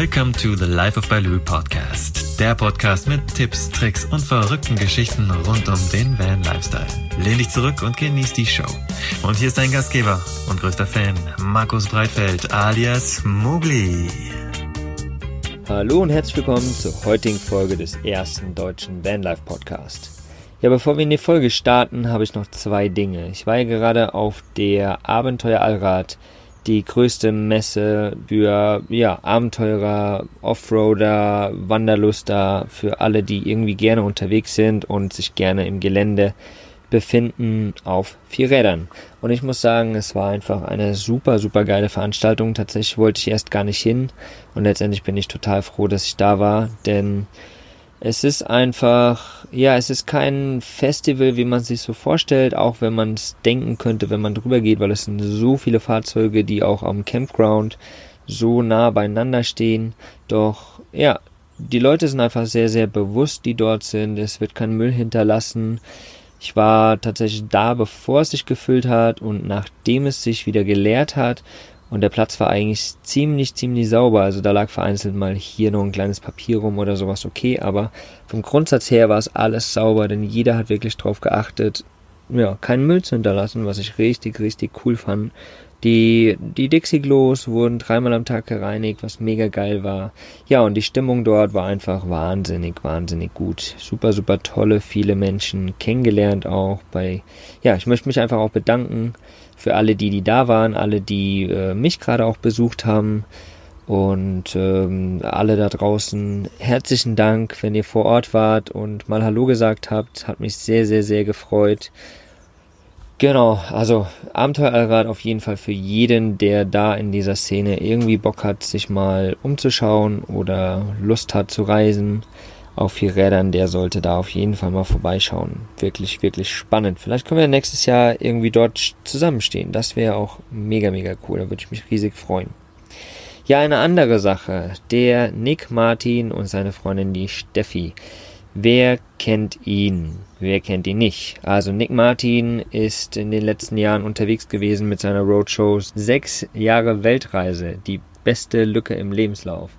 Welcome to the Life of Baloo Podcast. Der Podcast mit Tipps, Tricks und verrückten Geschichten rund um den Van Lifestyle. Lehn dich zurück und genieß die Show. Und hier ist dein Gastgeber und größter Fan, Markus Breitfeld alias Mugli. Hallo und herzlich willkommen zur heutigen Folge des ersten deutschen Vanlife Podcast. Ja, bevor wir in die Folge starten, habe ich noch zwei Dinge. Ich war ja gerade auf der Abenteuer Allrad die größte Messe für ja, Abenteurer, Offroader, Wanderluster, für alle, die irgendwie gerne unterwegs sind und sich gerne im Gelände befinden auf vier Rädern. Und ich muss sagen, es war einfach eine super, super geile Veranstaltung. Tatsächlich wollte ich erst gar nicht hin und letztendlich bin ich total froh, dass ich da war, denn es ist einfach, ja, es ist kein Festival, wie man sich so vorstellt, auch wenn man es denken könnte, wenn man drüber geht, weil es sind so viele Fahrzeuge, die auch am Campground so nah beieinander stehen. Doch, ja, die Leute sind einfach sehr, sehr bewusst, die dort sind. Es wird kein Müll hinterlassen. Ich war tatsächlich da, bevor es sich gefüllt hat und nachdem es sich wieder geleert hat. Und der Platz war eigentlich ziemlich, ziemlich sauber. Also da lag vereinzelt mal hier noch ein kleines Papier rum oder sowas okay. Aber vom Grundsatz her war es alles sauber, denn jeder hat wirklich drauf geachtet, ja, keinen Müll zu hinterlassen, was ich richtig, richtig cool fand. Die, die Dixie-Glos wurden dreimal am Tag gereinigt, was mega geil war. Ja, und die Stimmung dort war einfach wahnsinnig, wahnsinnig gut. Super, super tolle, viele Menschen kennengelernt auch bei, ja, ich möchte mich einfach auch bedanken für alle, die, die da waren, alle, die äh, mich gerade auch besucht haben und ähm, alle da draußen. Herzlichen Dank, wenn ihr vor Ort wart und mal Hallo gesagt habt. Hat mich sehr, sehr, sehr gefreut. Genau, also Abenteuerallrad auf jeden Fall für jeden, der da in dieser Szene irgendwie Bock hat, sich mal umzuschauen oder Lust hat zu reisen auf vier Rädern, der sollte da auf jeden Fall mal vorbeischauen. Wirklich, wirklich spannend. Vielleicht können wir nächstes Jahr irgendwie dort zusammenstehen. Das wäre auch mega, mega cool. Da würde ich mich riesig freuen. Ja, eine andere Sache. Der Nick Martin und seine Freundin, die Steffi. Wer kennt ihn? Wer kennt ihn nicht? Also Nick Martin ist in den letzten Jahren unterwegs gewesen mit seiner Roadshow. Sechs Jahre Weltreise. Die beste Lücke im Lebenslauf.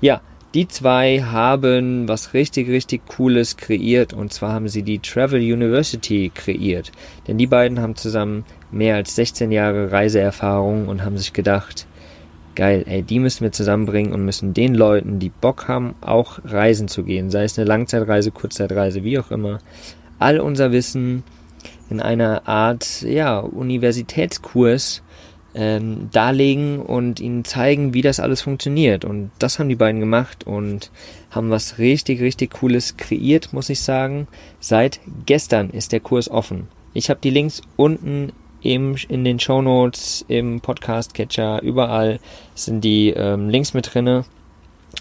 Ja, die zwei haben was richtig, richtig Cooles kreiert. Und zwar haben sie die Travel University kreiert. Denn die beiden haben zusammen mehr als 16 Jahre Reiseerfahrung und haben sich gedacht, geil, ey, die müssen wir zusammenbringen und müssen den Leuten, die Bock haben, auch reisen zu gehen, sei es eine Langzeitreise, Kurzzeitreise, wie auch immer, all unser Wissen in einer Art, ja, Universitätskurs ähm, darlegen und ihnen zeigen, wie das alles funktioniert. Und das haben die beiden gemacht und haben was richtig, richtig Cooles kreiert, muss ich sagen. Seit gestern ist der Kurs offen. Ich habe die Links unten im, in den Show Notes, im Podcast-Catcher, überall sind die ähm, Links mit drinne.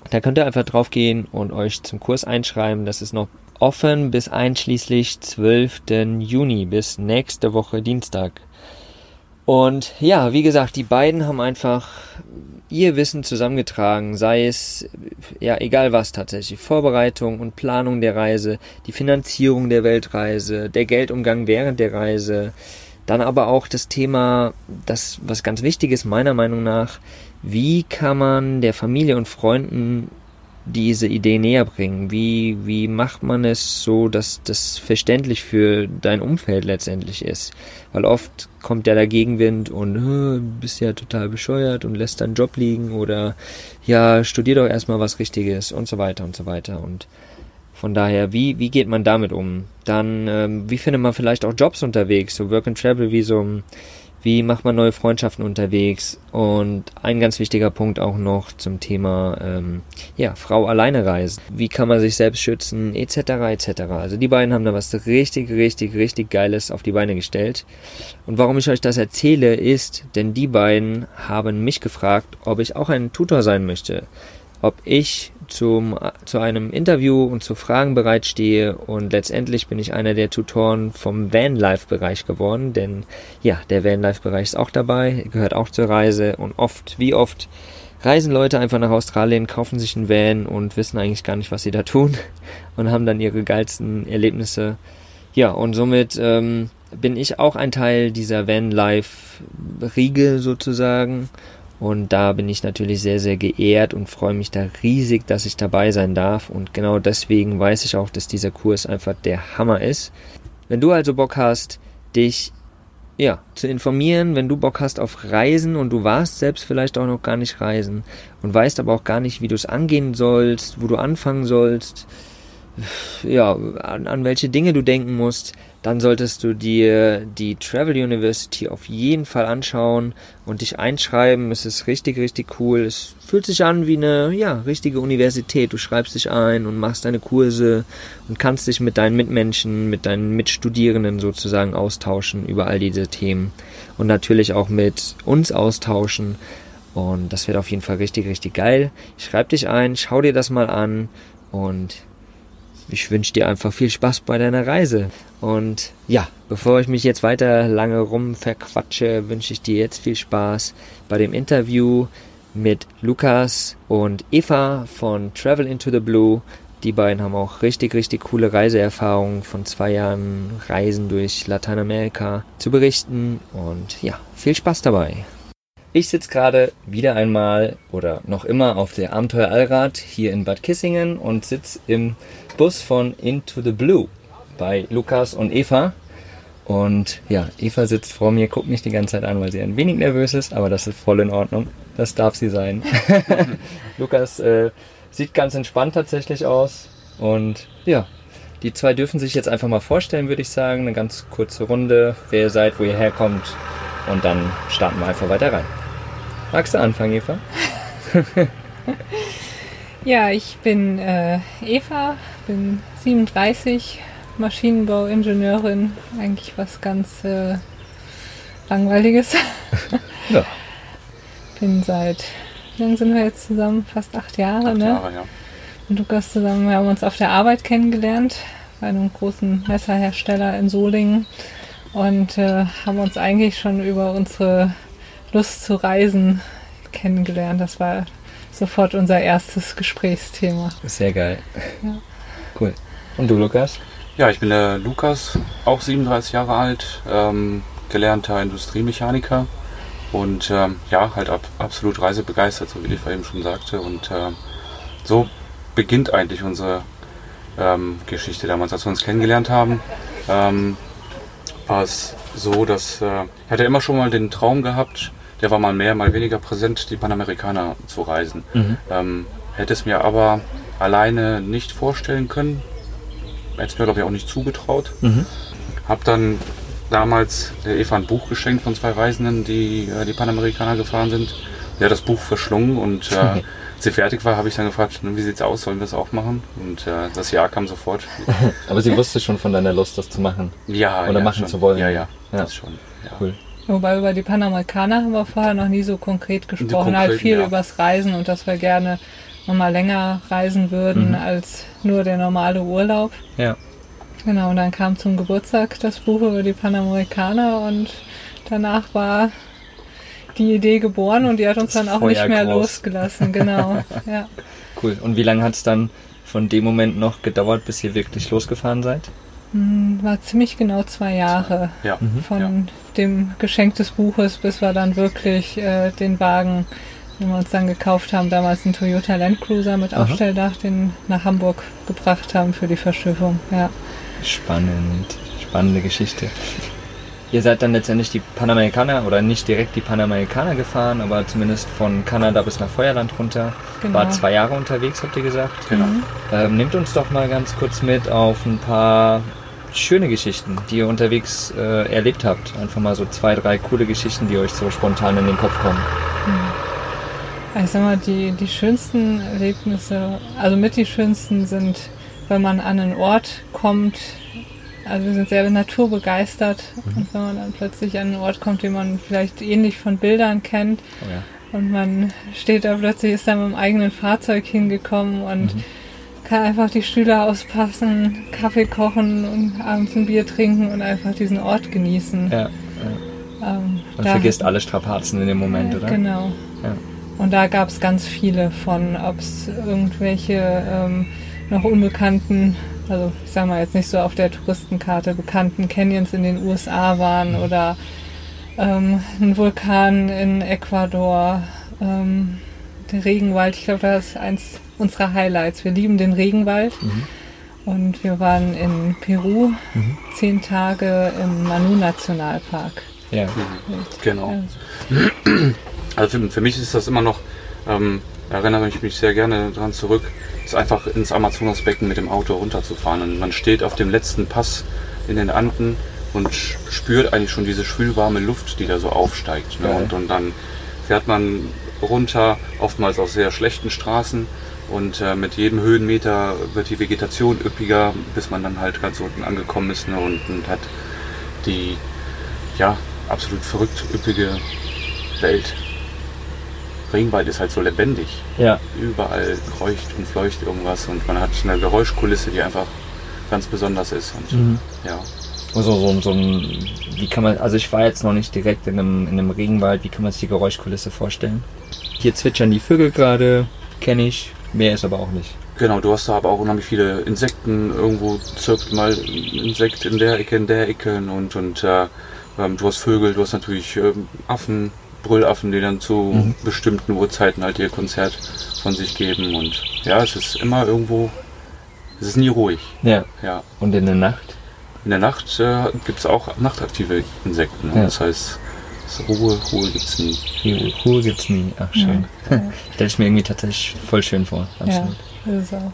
Da könnt ihr einfach drauf gehen und euch zum Kurs einschreiben. Das ist noch offen bis einschließlich 12. Juni, bis nächste Woche Dienstag. Und ja, wie gesagt, die beiden haben einfach ihr Wissen zusammengetragen, sei es ja egal was tatsächlich, Vorbereitung und Planung der Reise, die Finanzierung der Weltreise, der Geldumgang während der Reise, dann aber auch das Thema, das was ganz wichtig ist meiner Meinung nach, wie kann man der Familie und Freunden diese Idee näher bringen? Wie, wie macht man es so, dass das verständlich für dein Umfeld letztendlich ist? Weil oft kommt ja der Gegenwind und bist ja total bescheuert und lässt deinen Job liegen oder ja, studier doch erstmal was Richtiges und so weiter und so weiter. Und von daher, wie, wie geht man damit um? Dann, ähm, wie findet man vielleicht auch Jobs unterwegs, so Work and Travel Visum? Wie macht man neue Freundschaften unterwegs? Und ein ganz wichtiger Punkt auch noch zum Thema ähm, ja Frau alleine reisen. Wie kann man sich selbst schützen? Etc etc also die beiden haben da was richtig richtig richtig geiles auf die Beine gestellt. Und warum ich euch das erzähle ist denn die beiden haben mich gefragt ob ich auch ein Tutor sein möchte. Ob ich zum, zu einem Interview und zu Fragen bereitstehe. Und letztendlich bin ich einer der Tutoren vom Vanlife-Bereich geworden, denn ja, der Vanlife-Bereich ist auch dabei, gehört auch zur Reise. Und oft, wie oft, reisen Leute einfach nach Australien, kaufen sich einen Van und wissen eigentlich gar nicht, was sie da tun. Und haben dann ihre geilsten Erlebnisse. Ja, und somit ähm, bin ich auch ein Teil dieser Vanlife-Riege sozusagen Und da bin ich natürlich sehr, sehr geehrt und freue mich da riesig, dass ich dabei sein darf. Und genau deswegen weiß ich auch, dass dieser Kurs einfach der Hammer ist. Wenn du also Bock hast, dich ja, zu informieren, wenn du Bock hast auf Reisen und du warst selbst vielleicht auch noch gar nicht reisen und weißt aber auch gar nicht, wie du es angehen sollst, wo du anfangen sollst, ja, an, an welche Dinge du denken musst, dann solltest du dir die Travel University auf jeden Fall anschauen und dich einschreiben. Es ist richtig, richtig cool. Es fühlt sich an wie eine, ja, richtige Universität. Du schreibst dich ein und machst deine Kurse und kannst dich mit deinen Mitmenschen, mit deinen Mitstudierenden sozusagen austauschen über all diese Themen und natürlich auch mit uns austauschen. Und das wird auf jeden Fall richtig, richtig geil. Schreib dich ein, schau dir das mal an und ich wünsche dir einfach viel Spaß bei deiner Reise. Und ja, bevor ich mich jetzt weiter lange rum verquatsche, wünsche ich dir jetzt viel Spaß bei dem Interview mit Lukas und Eva von Travel into the Blue. Die beiden haben auch richtig, richtig coole Reiseerfahrungen von zwei Jahren Reisen durch Lateinamerika zu berichten. Und ja, viel Spaß dabei. Ich sitze gerade wieder einmal oder noch immer auf der Abenteuer Allrad hier in Bad Kissingen und sitze im Bus von Into the Blue bei Lukas und Eva. Und ja, Eva sitzt vor mir, guckt mich die ganze Zeit an, weil sie ein wenig nervös ist, aber das ist voll in Ordnung. Das darf sie sein. Lukas äh, sieht ganz entspannt tatsächlich aus. Und ja, die zwei dürfen sich jetzt einfach mal vorstellen, würde ich sagen. Eine ganz kurze Runde, wer ihr seid, wo ihr herkommt. Und dann starten wir einfach weiter rein. Magst du anfangen, Eva? ja, ich bin äh, Eva, bin 37, Maschinenbauingenieurin, eigentlich was ganz äh, Langweiliges. ja. Bin seit, wie lange sind wir jetzt zusammen? Fast acht Jahre, acht ne? Jahre, ja. Und Lukas zusammen, wir haben uns auf der Arbeit kennengelernt, bei einem großen Messerhersteller in Solingen und äh, haben uns eigentlich schon über unsere Lust zu reisen kennengelernt. Das war sofort unser erstes Gesprächsthema. Sehr geil. Ja. Cool. Und du, Lukas? Ja, ich bin der Lukas, auch 37 Jahre alt, ähm, gelernter Industriemechaniker und ähm, ja, halt ab, absolut reisebegeistert, so wie die eben schon sagte. Und äh, so beginnt eigentlich unsere ähm, Geschichte damals, als wir uns kennengelernt haben. Ähm, war es so, dass äh, ich hatte immer schon mal den Traum gehabt, der war mal mehr, mal weniger präsent, die Panamerikaner zu reisen. Mhm. Hätte es mir aber alleine nicht vorstellen können. Hätte es mir, glaube ich, auch nicht zugetraut. Mhm. Hab dann damals der Eva ein Buch geschenkt von zwei Reisenden, die äh, die Panamerikaner gefahren sind. Der hat das Buch verschlungen und äh, als sie fertig war, habe ich dann gefragt, wie sieht es aus, sollen wir das auch machen? Und äh, das Ja kam sofort. Aber sie wusste schon von deiner Lust, das zu machen. Ja, Oder ja, machen schon. zu wollen. Ja, ja, ja. das schon. Ja. Cool. Wobei über die Panamerikaner haben wir vorher noch nie so konkret gesprochen, konkret, halt viel ja. übers Reisen und dass wir gerne nochmal länger reisen würden mhm. als nur der normale Urlaub. Ja. Genau, und dann kam zum Geburtstag das Buch über die Panamerikaner und danach war die Idee geboren und die hat uns das dann auch Feuer nicht mehr groß. losgelassen, genau. ja. Cool. Und wie lange hat es dann von dem Moment noch gedauert, bis ihr wirklich losgefahren seid? Hm, war ziemlich genau zwei Jahre ja. Mhm. von ja. dem Geschenk des Buches, bis wir dann wirklich äh, den Wagen, den wir uns dann gekauft haben, damals einen Toyota Land Cruiser mit Aha. Aufstelldach, den nach Hamburg gebracht haben für die Verschiffung. Ja. Spannend, spannende Geschichte. Ihr seid dann letztendlich die Panamerikaner oder nicht direkt die Panamerikaner gefahren, aber zumindest von Kanada bis nach Feuerland runter. Genau. War zwei Jahre unterwegs, habt ihr gesagt? Genau. Ähm, nehmt uns doch mal ganz kurz mit auf ein paar schöne Geschichten, die ihr unterwegs äh, erlebt habt. Einfach mal so zwei, drei coole Geschichten, die euch so spontan in den Kopf kommen. Hm. Ich sag mal, die, die schönsten Erlebnisse, also mit die schönsten sind, wenn man an einen Ort kommt, also wir sind sehr naturbegeistert mhm. und wenn man dann plötzlich an einen Ort kommt, den man vielleicht ähnlich von Bildern kennt oh ja. und man steht da plötzlich, ist da mit dem eigenen Fahrzeug hingekommen und mhm kann einfach die Stühle auspassen, Kaffee kochen und abends ein Bier trinken und einfach diesen Ort genießen. Ja. ja. Ähm, Man vergisst alle Strapazen in dem Moment, ja, oder? Genau. Ja. Und da gab es ganz viele von, ob es irgendwelche ähm, noch unbekannten, also ich sag mal jetzt nicht so auf der Touristenkarte bekannten Canyons in den USA waren oder ähm, ein Vulkan in Ecuador ähm, der Regenwald, ich glaube, das ist eins unserer Highlights. Wir lieben den Regenwald. Mhm. Und wir waren in Peru mhm. zehn Tage im Manu-Nationalpark. Ja, mhm. genau. Also für, für, mich ist das immer noch, ähm, erinnere ich mich sehr gerne daran zurück, ist einfach ins Amazonasbecken mit dem Auto runterzufahren. Und man steht auf dem letzten Pass in den Anden und spürt eigentlich schon diese schwülwarme Luft, die da so aufsteigt. Ne? Und, und dann fährt man runter, oftmals auf sehr schlechten Straßen und äh, mit jedem Höhenmeter wird die Vegetation üppiger, bis man dann halt ganz unten angekommen ist ne, und, und, hat die ja absolut verrückt üppige Welt. Regenwald ist halt so lebendig. Ja. Überall kreucht und fleucht irgendwas und man hat eine Geräuschkulisse, die einfach ganz besonders ist. Und, mhm. ja. Also so, so ein, wie kann man, also ich war jetzt noch nicht direkt in einem, in einem Regenwald, wie kann man sich die Geräuschkulisse vorstellen? Hier zwitschern die Vögel gerade, kenne ich, Mehr ist aber auch nicht. Genau, du hast da aber auch unheimlich viele Insekten. Irgendwo zirpt mal ein Insekt in der Ecke, in der Ecke und, und äh, ähm, du hast Vögel, du hast natürlich ähm, Affen, Brüllaffen, die dann zu mhm. bestimmten Uhrzeiten halt ihr Konzert von sich geben. Und ja, es ist immer irgendwo, es ist nie ruhig. Ja. ja. Und in der Nacht? In der Nacht äh, gibt es auch nachtaktive Insekten. Ja. Das heißt, Ruhe, Ruhe gibt's nie. Ruhe, Ruhe gibt's nie. Ach, schön. Ja, Stelle ich mir irgendwie tatsächlich voll schön vor. Absolut. Ja, das ist auch.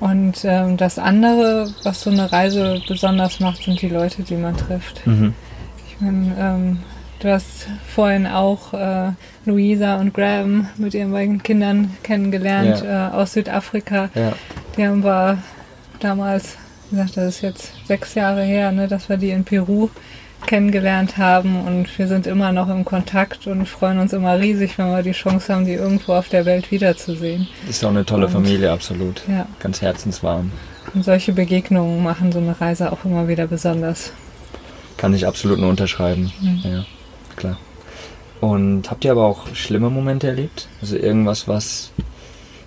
Und ähm, das andere, was so eine Reise besonders macht, sind die Leute, die man trifft. Mhm. Ich meine, ähm, du hast vorhin auch äh, Luisa und Graham mit ihren beiden Kindern kennengelernt ja. äh, aus Südafrika. Ja. Die haben wir damals, wie gesagt, das ist jetzt sechs Jahre her, ne, dass wir die in Peru kennengelernt haben und wir sind immer noch im Kontakt und freuen uns immer riesig, wenn wir die Chance haben, die irgendwo auf der Welt wiederzusehen. Ist auch eine tolle und, Familie, absolut. Ja. Ganz herzenswarm. Und solche Begegnungen machen so eine Reise auch immer wieder besonders. Kann ich absolut nur unterschreiben. Mhm. Ja, klar. Und habt ihr aber auch schlimme Momente erlebt? Also irgendwas, was,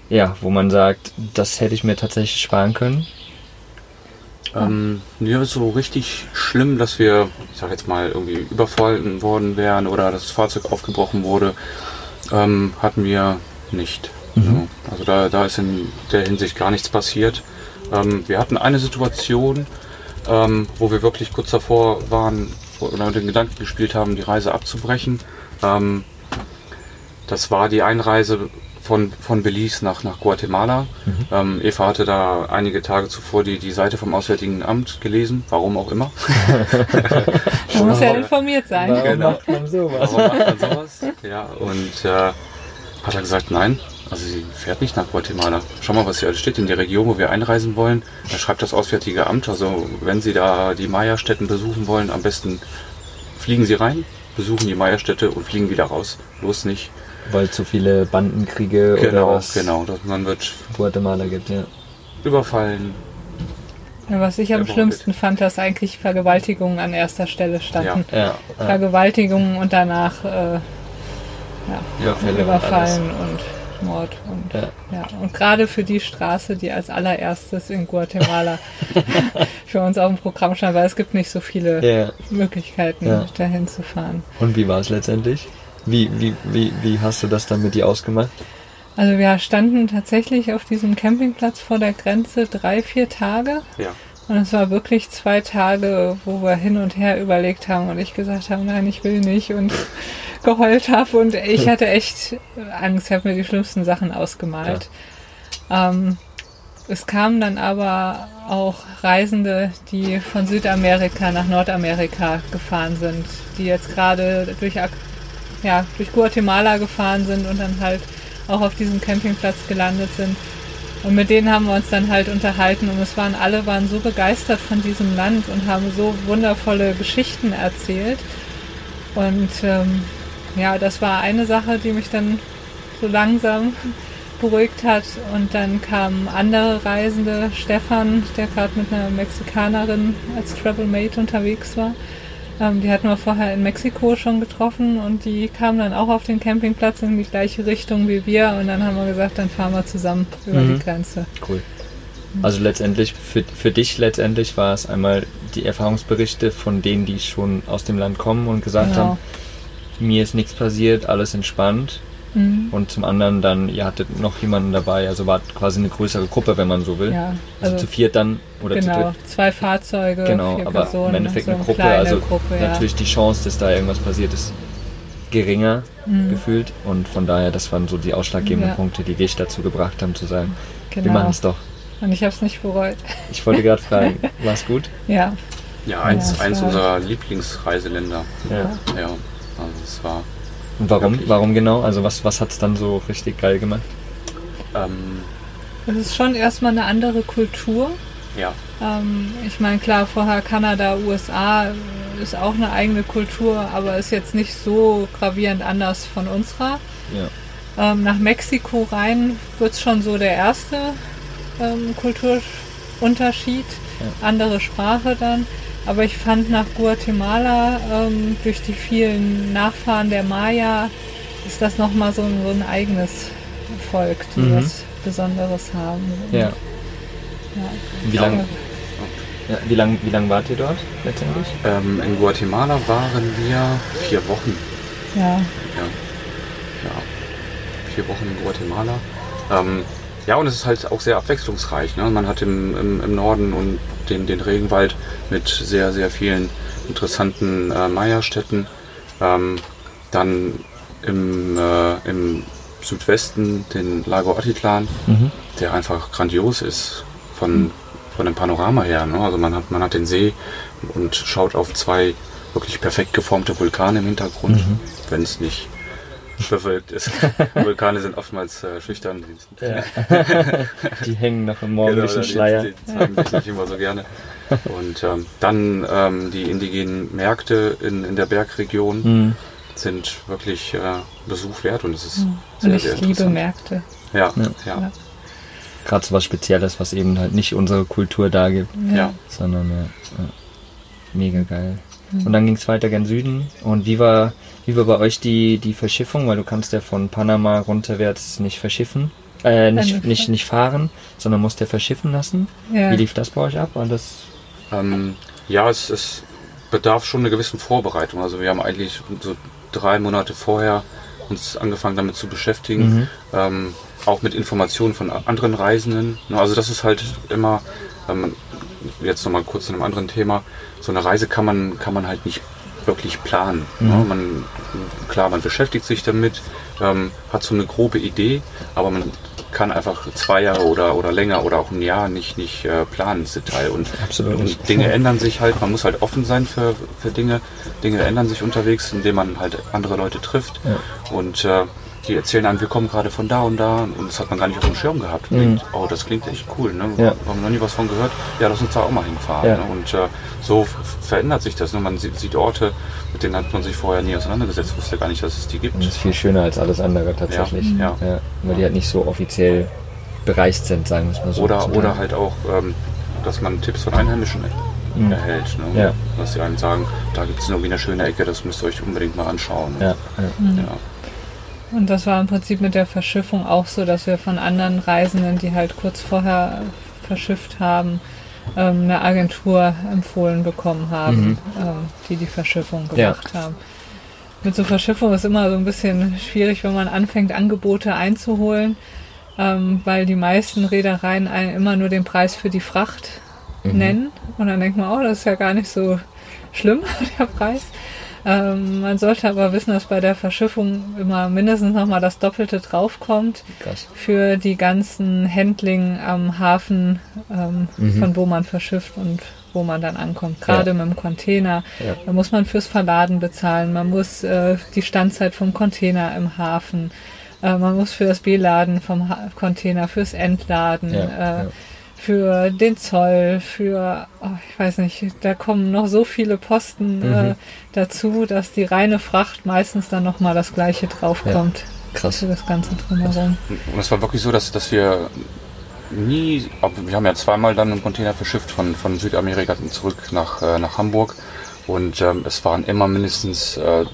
ja, wo man sagt, das hätte ich mir tatsächlich sparen können? Ähm, mir ist so richtig schlimm, dass wir, ich sag jetzt mal, irgendwie überfallen worden wären oder das Fahrzeug aufgebrochen wurde, ähm, hatten wir nicht. Mhm. Also da, da ist in der Hinsicht gar nichts passiert. Ähm, wir hatten eine Situation, ähm, wo wir wirklich kurz davor waren oder mit den Gedanken gespielt haben, die Reise abzubrechen. Ähm, das war die Einreise von, von Belize nach, nach Guatemala. Mhm. Ähm, Eva hatte da einige Tage zuvor die, die Seite vom Auswärtigen Amt gelesen, warum auch immer. man muss ja informiert sein. Warum genau. macht man sowas? Warum macht man sowas? Ja, und äh, hat er gesagt, nein, also sie fährt nicht nach Guatemala. Schau mal, was hier alles steht in der Region, wo wir einreisen wollen. Da schreibt das Auswärtige Amt, also wenn Sie da die Maya-Stätten besuchen wollen, am besten fliegen Sie rein, besuchen die Maya-Stätte und fliegen wieder raus. Los nicht weil zu viele Bandenkriege genau, oder was genau, dass man wird Guatemala gibt, ja. Überfallen. Ja, was ich am schlimmsten fand, dass eigentlich Vergewaltigungen an erster Stelle standen. Ja, ja, ja. Vergewaltigungen und danach äh, ja, Überfälle Überfallen und, und Mord. Und, ja. Ja. und gerade für die Straße, die als allererstes in Guatemala für uns auf dem Programm stand, weil es gibt nicht so viele Möglichkeiten, dahin zu fahren. Und wie war es letztendlich? Wie, wie, wie, wie hast du das dann mit dir ausgemacht? Also wir standen tatsächlich auf diesem Campingplatz vor der Grenze drei, vier Tage. Ja. Und es war wirklich zwei Tage, wo wir hin und her überlegt haben und ich gesagt habe, nein, ich will nicht und geheult habe und ich hatte echt Angst, ich habe mir die schlimmsten Sachen ausgemalt. Ja. Ähm, es kamen dann aber auch Reisende, die von Südamerika nach Nordamerika gefahren sind, die jetzt gerade durch ja, durch Guatemala gefahren sind und dann halt auch auf diesem Campingplatz gelandet sind. Und mit denen haben wir uns dann halt unterhalten und es waren alle waren so begeistert von diesem Land und haben so wundervolle Geschichten erzählt. Und ähm, ja, das war eine Sache, die mich dann so langsam beruhigt hat. Und dann kamen andere Reisende, Stefan, der gerade mit einer Mexikanerin als Travelmate unterwegs war. Ähm, die hatten wir vorher in Mexiko schon getroffen und die kamen dann auch auf den Campingplatz in die gleiche Richtung wie wir und dann haben wir gesagt, dann fahren wir zusammen über mhm. die Grenze. Cool. Also letztendlich, für, für dich letztendlich war es einmal die Erfahrungsberichte von denen, die schon aus dem Land kommen und gesagt genau. haben, mir ist nichts passiert, alles entspannt. Mhm. Und zum anderen dann, ihr hattet noch jemanden dabei, also war quasi eine größere Gruppe, wenn man so will. Ja, also, also zu viert dann oder genau, zu dritt. zwei Fahrzeuge, genau, vier aber Personen, im Endeffekt so eine Gruppe, also Gruppe, natürlich die Chance, dass da irgendwas passiert ist, geringer mhm. gefühlt und von daher, das waren so die ausschlaggebenden ja. Punkte, die dich dazu gebracht haben zu sagen, genau. wir machen es doch. Und ich habe es nicht bereut. Ich wollte gerade fragen, war es gut? Ja. Ja, eins, ja, eins unserer Lieblingsreiseländer. Ja. ja. Also es war. Und warum? Warum genau? Also was, was hat es dann so richtig geil gemacht? Ähm, es ist schon erstmal eine andere Kultur. Ja. Ähm, ich meine, klar, vorher Kanada, USA ist auch eine eigene Kultur, aber ist jetzt nicht so gravierend anders von unserer. Ja. Ähm, nach Mexiko rein wird es schon so der erste ähm, Kulturunterschied. Ja. Andere Sprache dann. Aber ich fand nach Guatemala ähm, durch die vielen Nachfahren der Maya ist das nochmal so, so ein eigenes Volk, die mhm. was Besonderes haben. Ja. ja. Wie lange ja, wie lange wie lang wart ihr dort letztendlich? Ähm, in Guatemala waren wir vier Wochen. Ja. Ja, ja. vier Wochen in Guatemala. Ähm, ja, und es ist halt auch sehr abwechslungsreich. Ne? Man hat im, im, im Norden und den, den Regenwald mit sehr, sehr vielen interessanten äh, Maya-Städten. Ähm, dann im, äh, im Südwesten den Lago Atitlan, mhm. der einfach grandios ist von, mhm. von dem Panorama her. Ne? Also man hat, man hat den See und schaut auf zwei wirklich perfekt geformte Vulkane im Hintergrund, mhm. wenn es nicht bewölkt ist. Vulkane sind oftmals äh, schüchtern. Ja. die hängen noch im morgendlichen genau, Schleier. Die, die zeigen sich nicht immer so gerne. Und ähm, dann ähm, die indigenen Märkte in, in der Bergregion mhm. sind wirklich äh, Besuch wert und es ist mhm. sehr, und ich sehr liebe Märkte. Ja, ja. ja. Gerade so was Spezielles, was eben halt nicht unsere Kultur da gibt, ja. sondern ja, mega geil. Mhm. Und dann ging es weiter gen Süden. Und wie war, wie war bei euch die, die Verschiffung? Weil du kannst ja von Panama runterwärts nicht verschiffen. Äh, nicht, nicht, nicht fahren, sondern musst ja verschiffen lassen. Ja. Wie lief das bei euch ab? War das ähm, ja, es, es bedarf schon einer gewissen Vorbereitung. Also wir haben eigentlich so drei Monate vorher uns angefangen damit zu beschäftigen, mhm. ähm, auch mit Informationen von anderen Reisenden. Also das ist halt immer, ähm, jetzt nochmal kurz zu einem anderen Thema, so eine Reise kann man, kann man halt nicht wirklich planen. Mhm. Ne? Man, klar, man beschäftigt sich damit, ähm, hat so eine grobe Idee, aber man kann einfach zwei Jahre oder, oder länger oder auch ein Jahr nicht, nicht äh, planen ins Detail. Und, und Dinge ändern sich halt, man muss halt offen sein für, für Dinge. Dinge ändern sich unterwegs, indem man halt andere Leute trifft. Ja. Und äh, die erzählen einem, wir kommen gerade von da und da und das hat man gar nicht auf dem Schirm gehabt. Mhm. Denkt, oh, das klingt echt cool, ne? Ja. Haben wir noch nie was von gehört? Ja, lass uns da auch mal hinfahren. Ja. Ne? Und äh, so verändert sich das. Ne? Man sieht, sieht, Orte, mit denen hat man sich vorher nie auseinandergesetzt, wusste gar nicht, dass es die gibt. das ist viel schöner als alles andere tatsächlich. Ja, ja. weil die halt nicht so offiziell bereist sind, sagen wir es mal so. Oder, oder halt auch, ähm, dass man Tipps von Einheimischen mhm. erhält. Ne? Ja. Dass sie einem sagen, da gibt es irgendwie eine schöne Ecke, das müsst ihr euch unbedingt mal anschauen. Ja. Mhm. ja. Und das war im Prinzip mit der Verschiffung auch so, dass wir von anderen Reisenden, die halt kurz vorher verschifft haben, ähm, eine Agentur empfohlen bekommen haben, mhm. Ähm, die die Verschiffung gemacht ja. haben. Mit so Verschiffung ist immer so ein bisschen schwierig, wenn man anfängt, Angebote einzuholen, ähm, weil die meisten Reedereien immer nur den Preis für die Fracht mhm. nennen. Und dann denkt man, oh, das ist ja gar nicht so schlimm, der Preis. Ähm, man sollte aber wissen, dass bei der Verschiffung immer mindestens nochmal das Doppelte draufkommt Krass. für die ganzen Handling am Hafen, ähm, mhm. von wo man verschifft und wo man dann ankommt. Gerade ja. mit dem Container. Ja. Da muss man fürs Verladen bezahlen. Man muss äh, die Standzeit vom Container im Hafen. Äh, man muss für das Beladen vom ha Container, fürs Entladen. Ja. Äh, für den Zoll, für, oh, ich weiß nicht, da kommen noch so viele Posten mhm. äh, dazu, dass die reine Fracht meistens dann nochmal das gleiche draufkommt. Ja, krass. Für das Ganze drumherum. Und es war wirklich so, dass, dass wir nie, wir haben ja zweimal dann einen Container verschifft von, von Südamerika zurück nach, äh, nach Hamburg und ähm, es waren immer mindestens äh,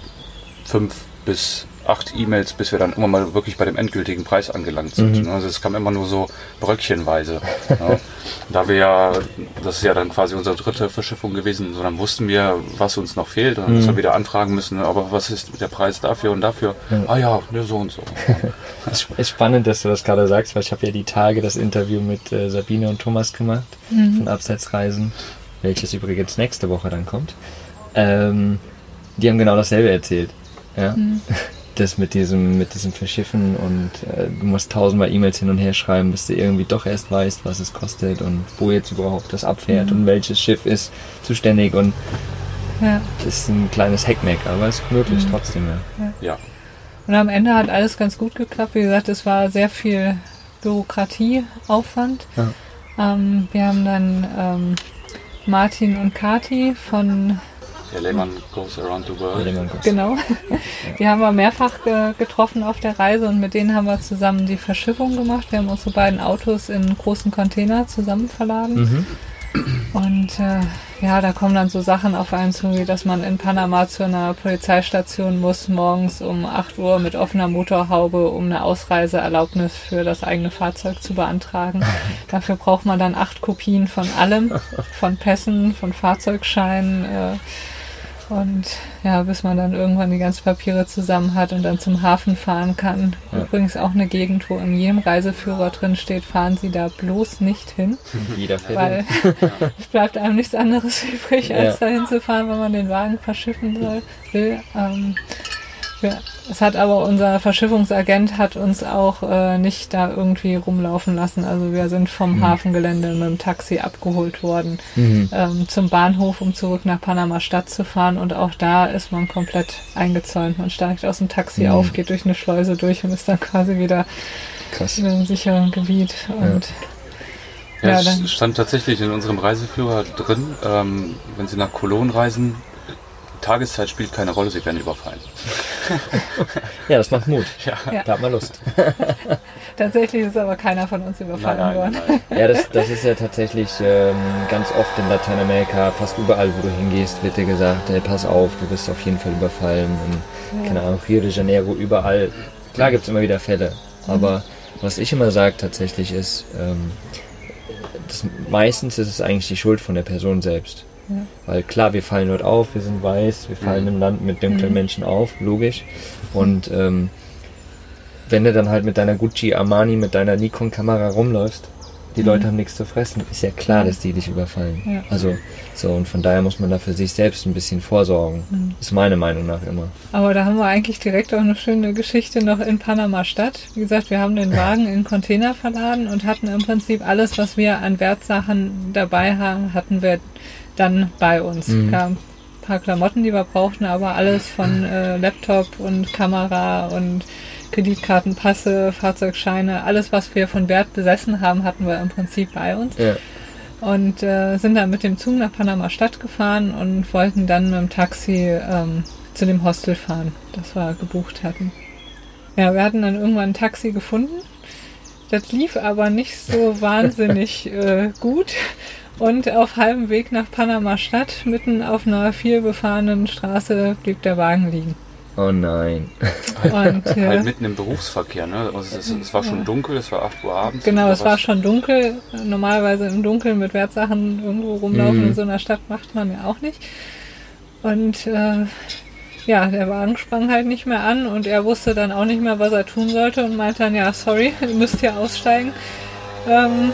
fünf bis acht E-Mails, bis wir dann immer mal wirklich bei dem endgültigen Preis angelangt sind. Mhm. Also es kam immer nur so bröckchenweise. ja. Da wir ja, das ist ja dann quasi unsere dritte Verschiffung gewesen, so dann wussten wir, was uns noch fehlt. Und dann mhm. müssen wir wieder anfragen müssen, aber was ist der Preis dafür und dafür? Ja. Ah ja, ne, so und so. Es ist spannend, dass du das gerade sagst, weil ich habe ja die Tage das Interview mit äh, Sabine und Thomas gemacht mhm. von Abseitsreisen, welches übrigens nächste Woche dann kommt. Ähm, die haben genau dasselbe erzählt. Ja. Mhm das mit diesem, mit diesem Verschiffen und äh, du musst tausendmal E-Mails hin und her schreiben, bis du irgendwie doch erst weißt, was es kostet und wo jetzt überhaupt das abfährt mhm. und welches Schiff ist zuständig und ja. ist ein kleines Hackmack, aber es ist möglich mhm. trotzdem. Ja. ja. ja. Und am Ende hat alles ganz gut geklappt. Wie gesagt, es war sehr viel Bürokratieaufwand. Ja. Ähm, wir haben dann ähm, Martin und Kati von der Lehmann Goes Around the World. Genau. Die haben wir mehrfach ge getroffen auf der Reise und mit denen haben wir zusammen die Verschiffung gemacht. Wir haben unsere beiden Autos in großen Container zusammen verladen. Mhm. Und äh, ja, da kommen dann so Sachen auf einen zu, wie dass man in Panama zu einer Polizeistation muss, morgens um 8 Uhr mit offener Motorhaube, um eine Ausreiseerlaubnis für das eigene Fahrzeug zu beantragen. Dafür braucht man dann acht Kopien von allem, von Pässen, von Fahrzeugscheinen, äh, und ja, bis man dann irgendwann die ganzen Papiere zusammen hat und dann zum Hafen fahren kann. Ja. Übrigens auch eine Gegend, wo in jedem Reiseführer drin steht, fahren Sie da bloß nicht hin. Jeder fährt Weil es bleibt einem nichts anderes übrig, als ja. dahin zu fahren, wenn man den Wagen verschiffen soll, will. Ähm, ja, es hat aber unser Verschiffungsagent hat uns auch äh, nicht da irgendwie rumlaufen lassen. Also wir sind vom mhm. Hafengelände mit dem Taxi abgeholt worden mhm. ähm, zum Bahnhof, um zurück nach Panama Stadt zu fahren. Und auch da ist man komplett eingezäunt. Man steigt aus dem Taxi mhm. auf, geht durch eine Schleuse durch und ist dann quasi wieder Krass. in einem sicheren Gebiet. Und ja. Ja, es stand tatsächlich in unserem Reiseführer drin, ähm, wenn Sie nach Cologne reisen, Tageszeit spielt keine Rolle, sie werden überfallen. ja, das macht Mut. Ja. Da hat man Lust. tatsächlich ist aber keiner von uns überfallen nein, nein, worden. Nein. Ja, das, das ist ja tatsächlich ähm, ganz oft in Lateinamerika, fast überall, wo du hingehst, wird dir gesagt, hey, pass auf, du wirst auf jeden Fall überfallen. Und, ja. keine Ahnung, Rio de Janeiro, überall. Klar gibt es immer wieder Fälle, aber mhm. was ich immer sage tatsächlich ist, ähm, das, meistens ist es eigentlich die Schuld von der Person selbst. Ja. Weil klar, wir fallen dort auf, wir sind weiß, wir fallen mhm. im Land mit dunklen mhm. Menschen auf, logisch. Und ähm, wenn du dann halt mit deiner Gucci Armani, mit deiner Nikon-Kamera rumläufst, die mhm. Leute haben nichts zu fressen, ist ja klar, dass die dich überfallen. Ja. Also so, und von daher muss man da für sich selbst ein bisschen vorsorgen. Mhm. Ist meine Meinung nach immer. Aber da haben wir eigentlich direkt auch eine schöne Geschichte noch in Panama Stadt. Wie gesagt, wir haben den Wagen in Container verladen und hatten im Prinzip alles, was wir an Wertsachen dabei haben, hatten wir dann bei uns. Mhm. Klar, ein paar Klamotten, die wir brauchten, aber alles von äh, Laptop und Kamera und Kreditkarten, Passe, Fahrzeugscheine, alles, was wir von Wert besessen haben, hatten wir im Prinzip bei uns. Ja. Und äh, sind dann mit dem Zug nach Panama Stadt gefahren und wollten dann mit dem Taxi ähm, zu dem Hostel fahren, das wir gebucht hatten. Ja, wir hatten dann irgendwann ein Taxi gefunden. Das lief aber nicht so wahnsinnig äh, gut. Und auf halbem Weg nach Panama Stadt, mitten auf einer vielbefahrenen Straße, blieb der Wagen liegen. Oh nein. Und, äh, halt mitten im Berufsverkehr, ne? Also es, es, war schon dunkel, es war 8 Uhr abends. Genau, es war schon dunkel. Normalerweise im Dunkeln mit Wertsachen irgendwo rumlaufen mhm. in so einer Stadt macht man ja auch nicht. Und äh, ja, der Wagen sprang halt nicht mehr an und er wusste dann auch nicht mehr, was er tun sollte und meinte dann, ja, sorry, ihr müsst hier aussteigen. Ähm,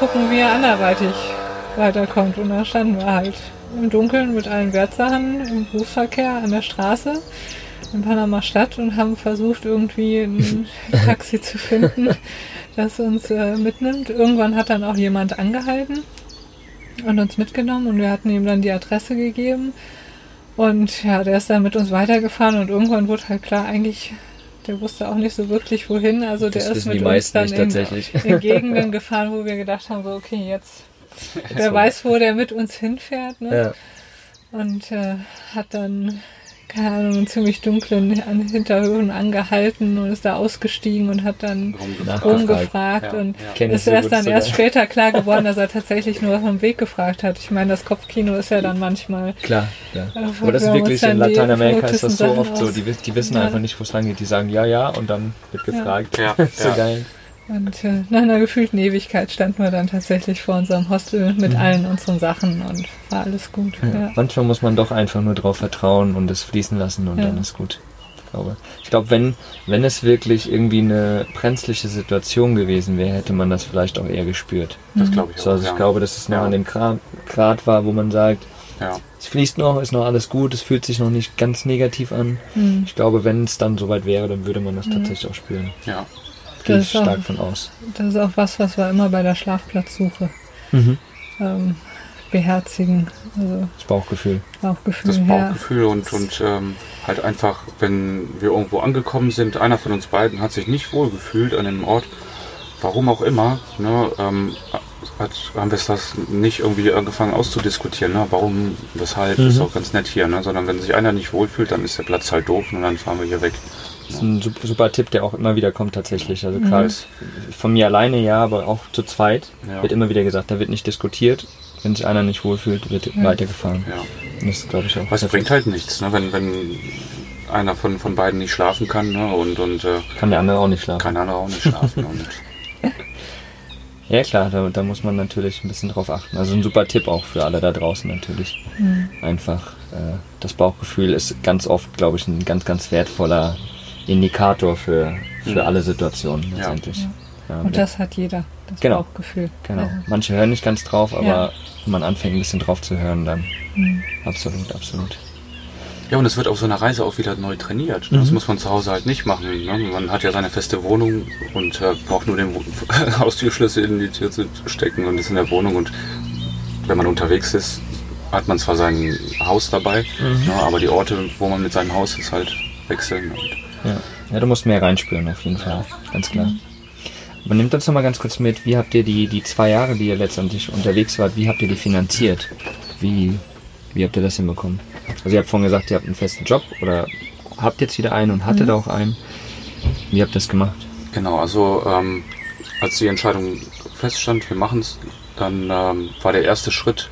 gucken, wie er anderweitig weiterkommt. Und da standen wir halt im Dunkeln mit allen Wertsachen im Berufsverkehr an der Straße in Panama Stadt und haben versucht, irgendwie ein Taxi zu finden, das uns äh, mitnimmt. Irgendwann hat dann auch jemand angehalten und uns mitgenommen und wir hatten ihm dann die Adresse gegeben. Und ja, der ist dann mit uns weitergefahren und irgendwann wurde halt klar, eigentlich, der wusste auch nicht so wirklich wohin. Also der ist mit uns dann in, in Gegenden gefahren, wo wir gedacht haben, so okay, jetzt Wer weiß, wo der mit uns hinfährt. Ne? Ja. Und äh, hat dann keine Ahnung, in ziemlich dunklen Hinterhöfen angehalten und ist da ausgestiegen und hat dann rumgefragt. Ja, und ja. ist erst dann erst später klar geworden, dass er tatsächlich nur vom Weg gefragt hat. Ich meine, das Kopfkino ist ja dann manchmal. Klar, ja. Aber das ist wirklich in Lateinamerika ist das so oft so. Die, die wissen ja. einfach nicht, wo es lang geht. Die sagen ja, ja und dann wird gefragt. Ja. so geil. Und äh, nach einer gefühlten Ewigkeit standen wir dann tatsächlich vor unserem Hostel mit mhm. allen unseren Sachen und war alles gut. Ja. Ja. Manchmal muss man doch einfach nur drauf vertrauen und es fließen lassen und ja. dann ist gut. Ich glaube, ich glaube wenn, wenn es wirklich irgendwie eine brenzliche Situation gewesen wäre, hätte man das vielleicht auch eher gespürt. Das glaube ich auch. So, also ich glaube, dass es noch an dem Grad, Grad war, wo man sagt, es fließt noch, ist noch alles gut, es fühlt sich noch nicht ganz negativ an. Mhm. Ich glaube, wenn es dann soweit wäre, dann würde man das mhm. tatsächlich auch spüren. Ja. Gehe ich stark auch, von aus. Das ist auch was, was wir immer bei der Schlafplatzsuche mhm. ähm, beherzigen. Also das Bauchgefühl. Bauchgefühl. Das Bauchgefühl ja. und, und ähm, halt einfach, wenn wir irgendwo angekommen sind, einer von uns beiden hat sich nicht wohl gefühlt an dem Ort, warum auch immer, ne, ähm, hat, haben wir das nicht irgendwie angefangen auszudiskutieren, ne? warum, weshalb, mhm. ist auch ganz nett hier, ne? sondern wenn sich einer nicht wohlfühlt, dann ist der Platz halt doof und dann fahren wir hier weg. Das ist ein super Tipp, der auch immer wieder kommt tatsächlich. Also gerade mhm. von mir alleine ja, aber auch zu zweit ja. wird immer wieder gesagt, da wird nicht diskutiert. Wenn sich einer nicht wohlfühlt, wird ja. weitergefahren. Ja. Und das glaube ich auch. Was bringt halt nichts, ne? wenn, wenn einer von, von beiden nicht schlafen kann ne? und, und äh, kann der andere auch nicht schlafen. Kann der andere auch nicht schlafen. ja klar, da, da, muss man natürlich ein bisschen drauf achten. Also ein super Tipp auch für alle da draußen natürlich. Mhm. Einfach äh, das Bauchgefühl ist ganz oft, glaube ich, ein ganz, ganz wertvoller Indikator für, für alle Situationen letztendlich. Ja. Ja, und das hat jeder, das genau. Bauchgefühl. Genau. Also. Manche hören nicht ganz drauf, aber ja. wenn man anfängt ein bisschen drauf zu hören, dann mhm. absolut, absolut. Ja, und es wird auf so einer Reise auch wieder neu trainiert. Mhm. Das muss man zu Hause halt nicht machen. Ne? Man hat ja seine feste Wohnung und äh, braucht nur den Haustürschlüssel in die Tür zu stecken und ist in der Wohnung. Und wenn man unterwegs ist, hat man zwar sein Haus dabei, mhm. ne, aber die Orte, wo man mit seinem Haus ist, halt wechseln. Und ja. ja, du musst mehr reinspüren auf jeden Fall, ganz klar. Aber nimmt uns noch mal ganz kurz mit, wie habt ihr die, die zwei Jahre, die ihr letztendlich unterwegs wart, wie habt ihr die finanziert? Wie, wie habt ihr das hinbekommen? Also ihr habt vorhin gesagt, ihr habt einen festen Job oder habt jetzt wieder einen und hattet mhm. auch einen. Wie habt ihr das gemacht? Genau, also ähm, als die Entscheidung feststand, wir machen es, dann ähm, war der erste Schritt,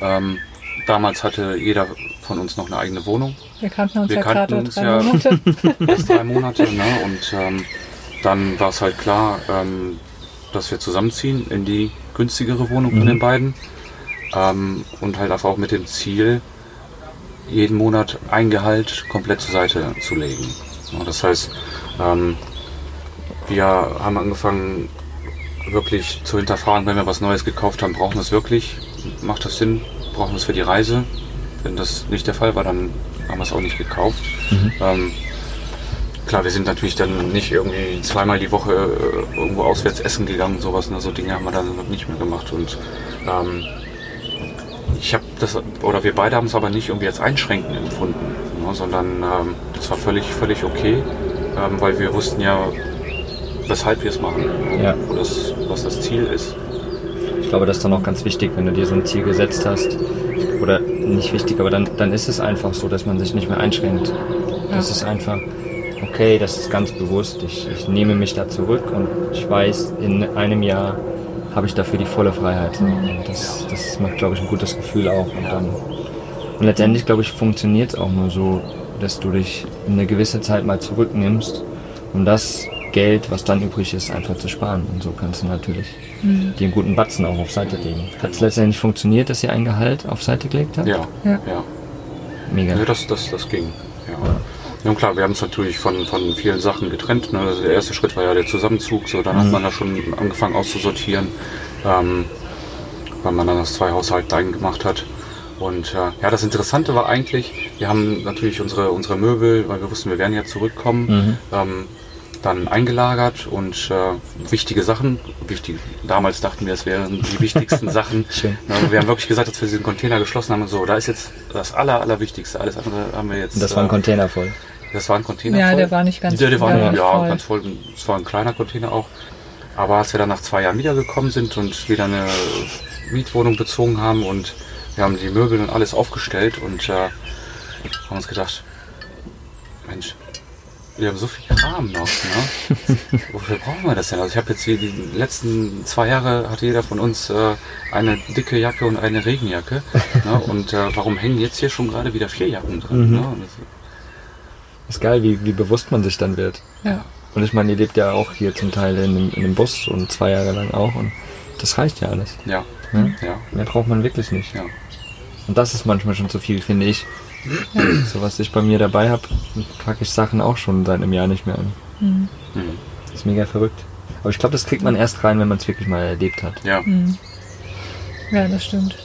ähm, damals hatte jeder von uns noch eine eigene Wohnung. Wir kannten uns wir ja gerade drei ja Monate. Erst drei Monate, ne? Und ähm, dann war es halt klar, ähm, dass wir zusammenziehen in die günstigere Wohnung mhm. von den beiden. Ähm, und halt auch mit dem Ziel, jeden Monat ein Gehalt komplett zur Seite zu legen. Ja, das heißt, ähm, wir haben angefangen, wirklich zu hinterfragen, wenn wir was Neues gekauft haben, brauchen wir es wirklich? Macht das Sinn? Brauchen wir es für die Reise? Wenn das nicht der Fall war, dann haben wir es auch nicht gekauft. Mhm. Ähm, klar, wir sind natürlich dann nicht irgendwie zweimal die Woche äh, irgendwo auswärts essen gegangen, sowas, ne, so Dinge haben wir dann nicht mehr gemacht. Und ähm, ich habe das, oder wir beide haben es aber nicht irgendwie als einschränkend empfunden, ne, sondern ähm, das war völlig, völlig okay, ähm, weil wir wussten ja, weshalb wir es machen, ja. wo das, was das Ziel ist. Ich glaube, das ist dann auch ganz wichtig, wenn du dir so ein Ziel gesetzt hast, oder nicht wichtig, aber dann, dann ist es einfach so, dass man sich nicht mehr einschränkt. Das ist einfach, okay, das ist ganz bewusst, ich, ich nehme mich da zurück und ich weiß, in einem Jahr habe ich dafür die volle Freiheit. Und das, das macht, glaube ich, ein gutes Gefühl auch. Und, dann, und letztendlich, glaube ich, funktioniert es auch nur so, dass du dich eine gewisse Zeit mal zurücknimmst und das Geld, was dann übrig ist, einfach zu sparen. Und so kannst du natürlich mhm. dir einen guten Batzen auch auf Seite legen. Hat es letztendlich funktioniert, dass ihr ein Gehalt auf Seite gelegt habt? Ja, ja. ja. Mega. Ja, das, das, das ging. Ja. ja. Ja, und klar, wir haben es natürlich von, von vielen Sachen getrennt. Ne? Also der erste Schritt war ja der Zusammenzug, so dann mhm. hat man da schon angefangen auszusortieren, ähm, weil man dann das zwei Haushalte eigen gemacht hat. Und äh, ja, das Interessante war eigentlich, wir haben natürlich unsere, unsere Möbel, weil wir wussten, wir werden ja zurückkommen, mhm. ähm, dann eingelagert und äh, wichtige Sachen, wichtig, damals dachten wir, es wären die wichtigsten Sachen. Schön. wir haben wirklich gesagt, dass wir diesen Container geschlossen haben und so, da ist jetzt das Aller, Allerwichtigste, alles andere haben wir jetzt. Und das war ein äh, Container voll. Das war ein Container ja, voll. der war nicht ganz voll. Der, der war ja, ja voll. ganz voll. Es war ein kleiner Container auch. Aber als wir dann nach zwei Jahren wiedergekommen sind und wieder eine Mietwohnung bezogen haben und wir haben die Möbel und alles aufgestellt und äh, haben uns gedacht, Mensch, wir haben so viel Kram noch. Ne? Wofür brauchen wir das denn? Also ich habe jetzt hier die letzten zwei Jahre hatte jeder von uns äh, eine dicke Jacke und eine Regenjacke. ne? Und äh, warum hängen jetzt hier schon gerade wieder vier Jacken dran? Mhm. Ne? Das, Ist geil, wie, wie bewusst man sich dann wird. Ja. Und ich meine, ihr lebt ja auch hier zum Teil in einem, in einem Bus und zwei Jahre lang auch. Und das reicht ja alles. ja, Ne? ja, Mehr braucht man wirklich nicht. ja. Und das ist manchmal schon zu viel, finde ich. So was ich bei mir dabei habe, packe ich Sachen auch schon seit einem Jahr nicht mehr an. Mhm. Mhm. Das ist mega verrückt. Aber ich glaube, das kriegt man erst rein, wenn man es wirklich mal erlebt hat. Ja, Mhm. Ja, das stimmt.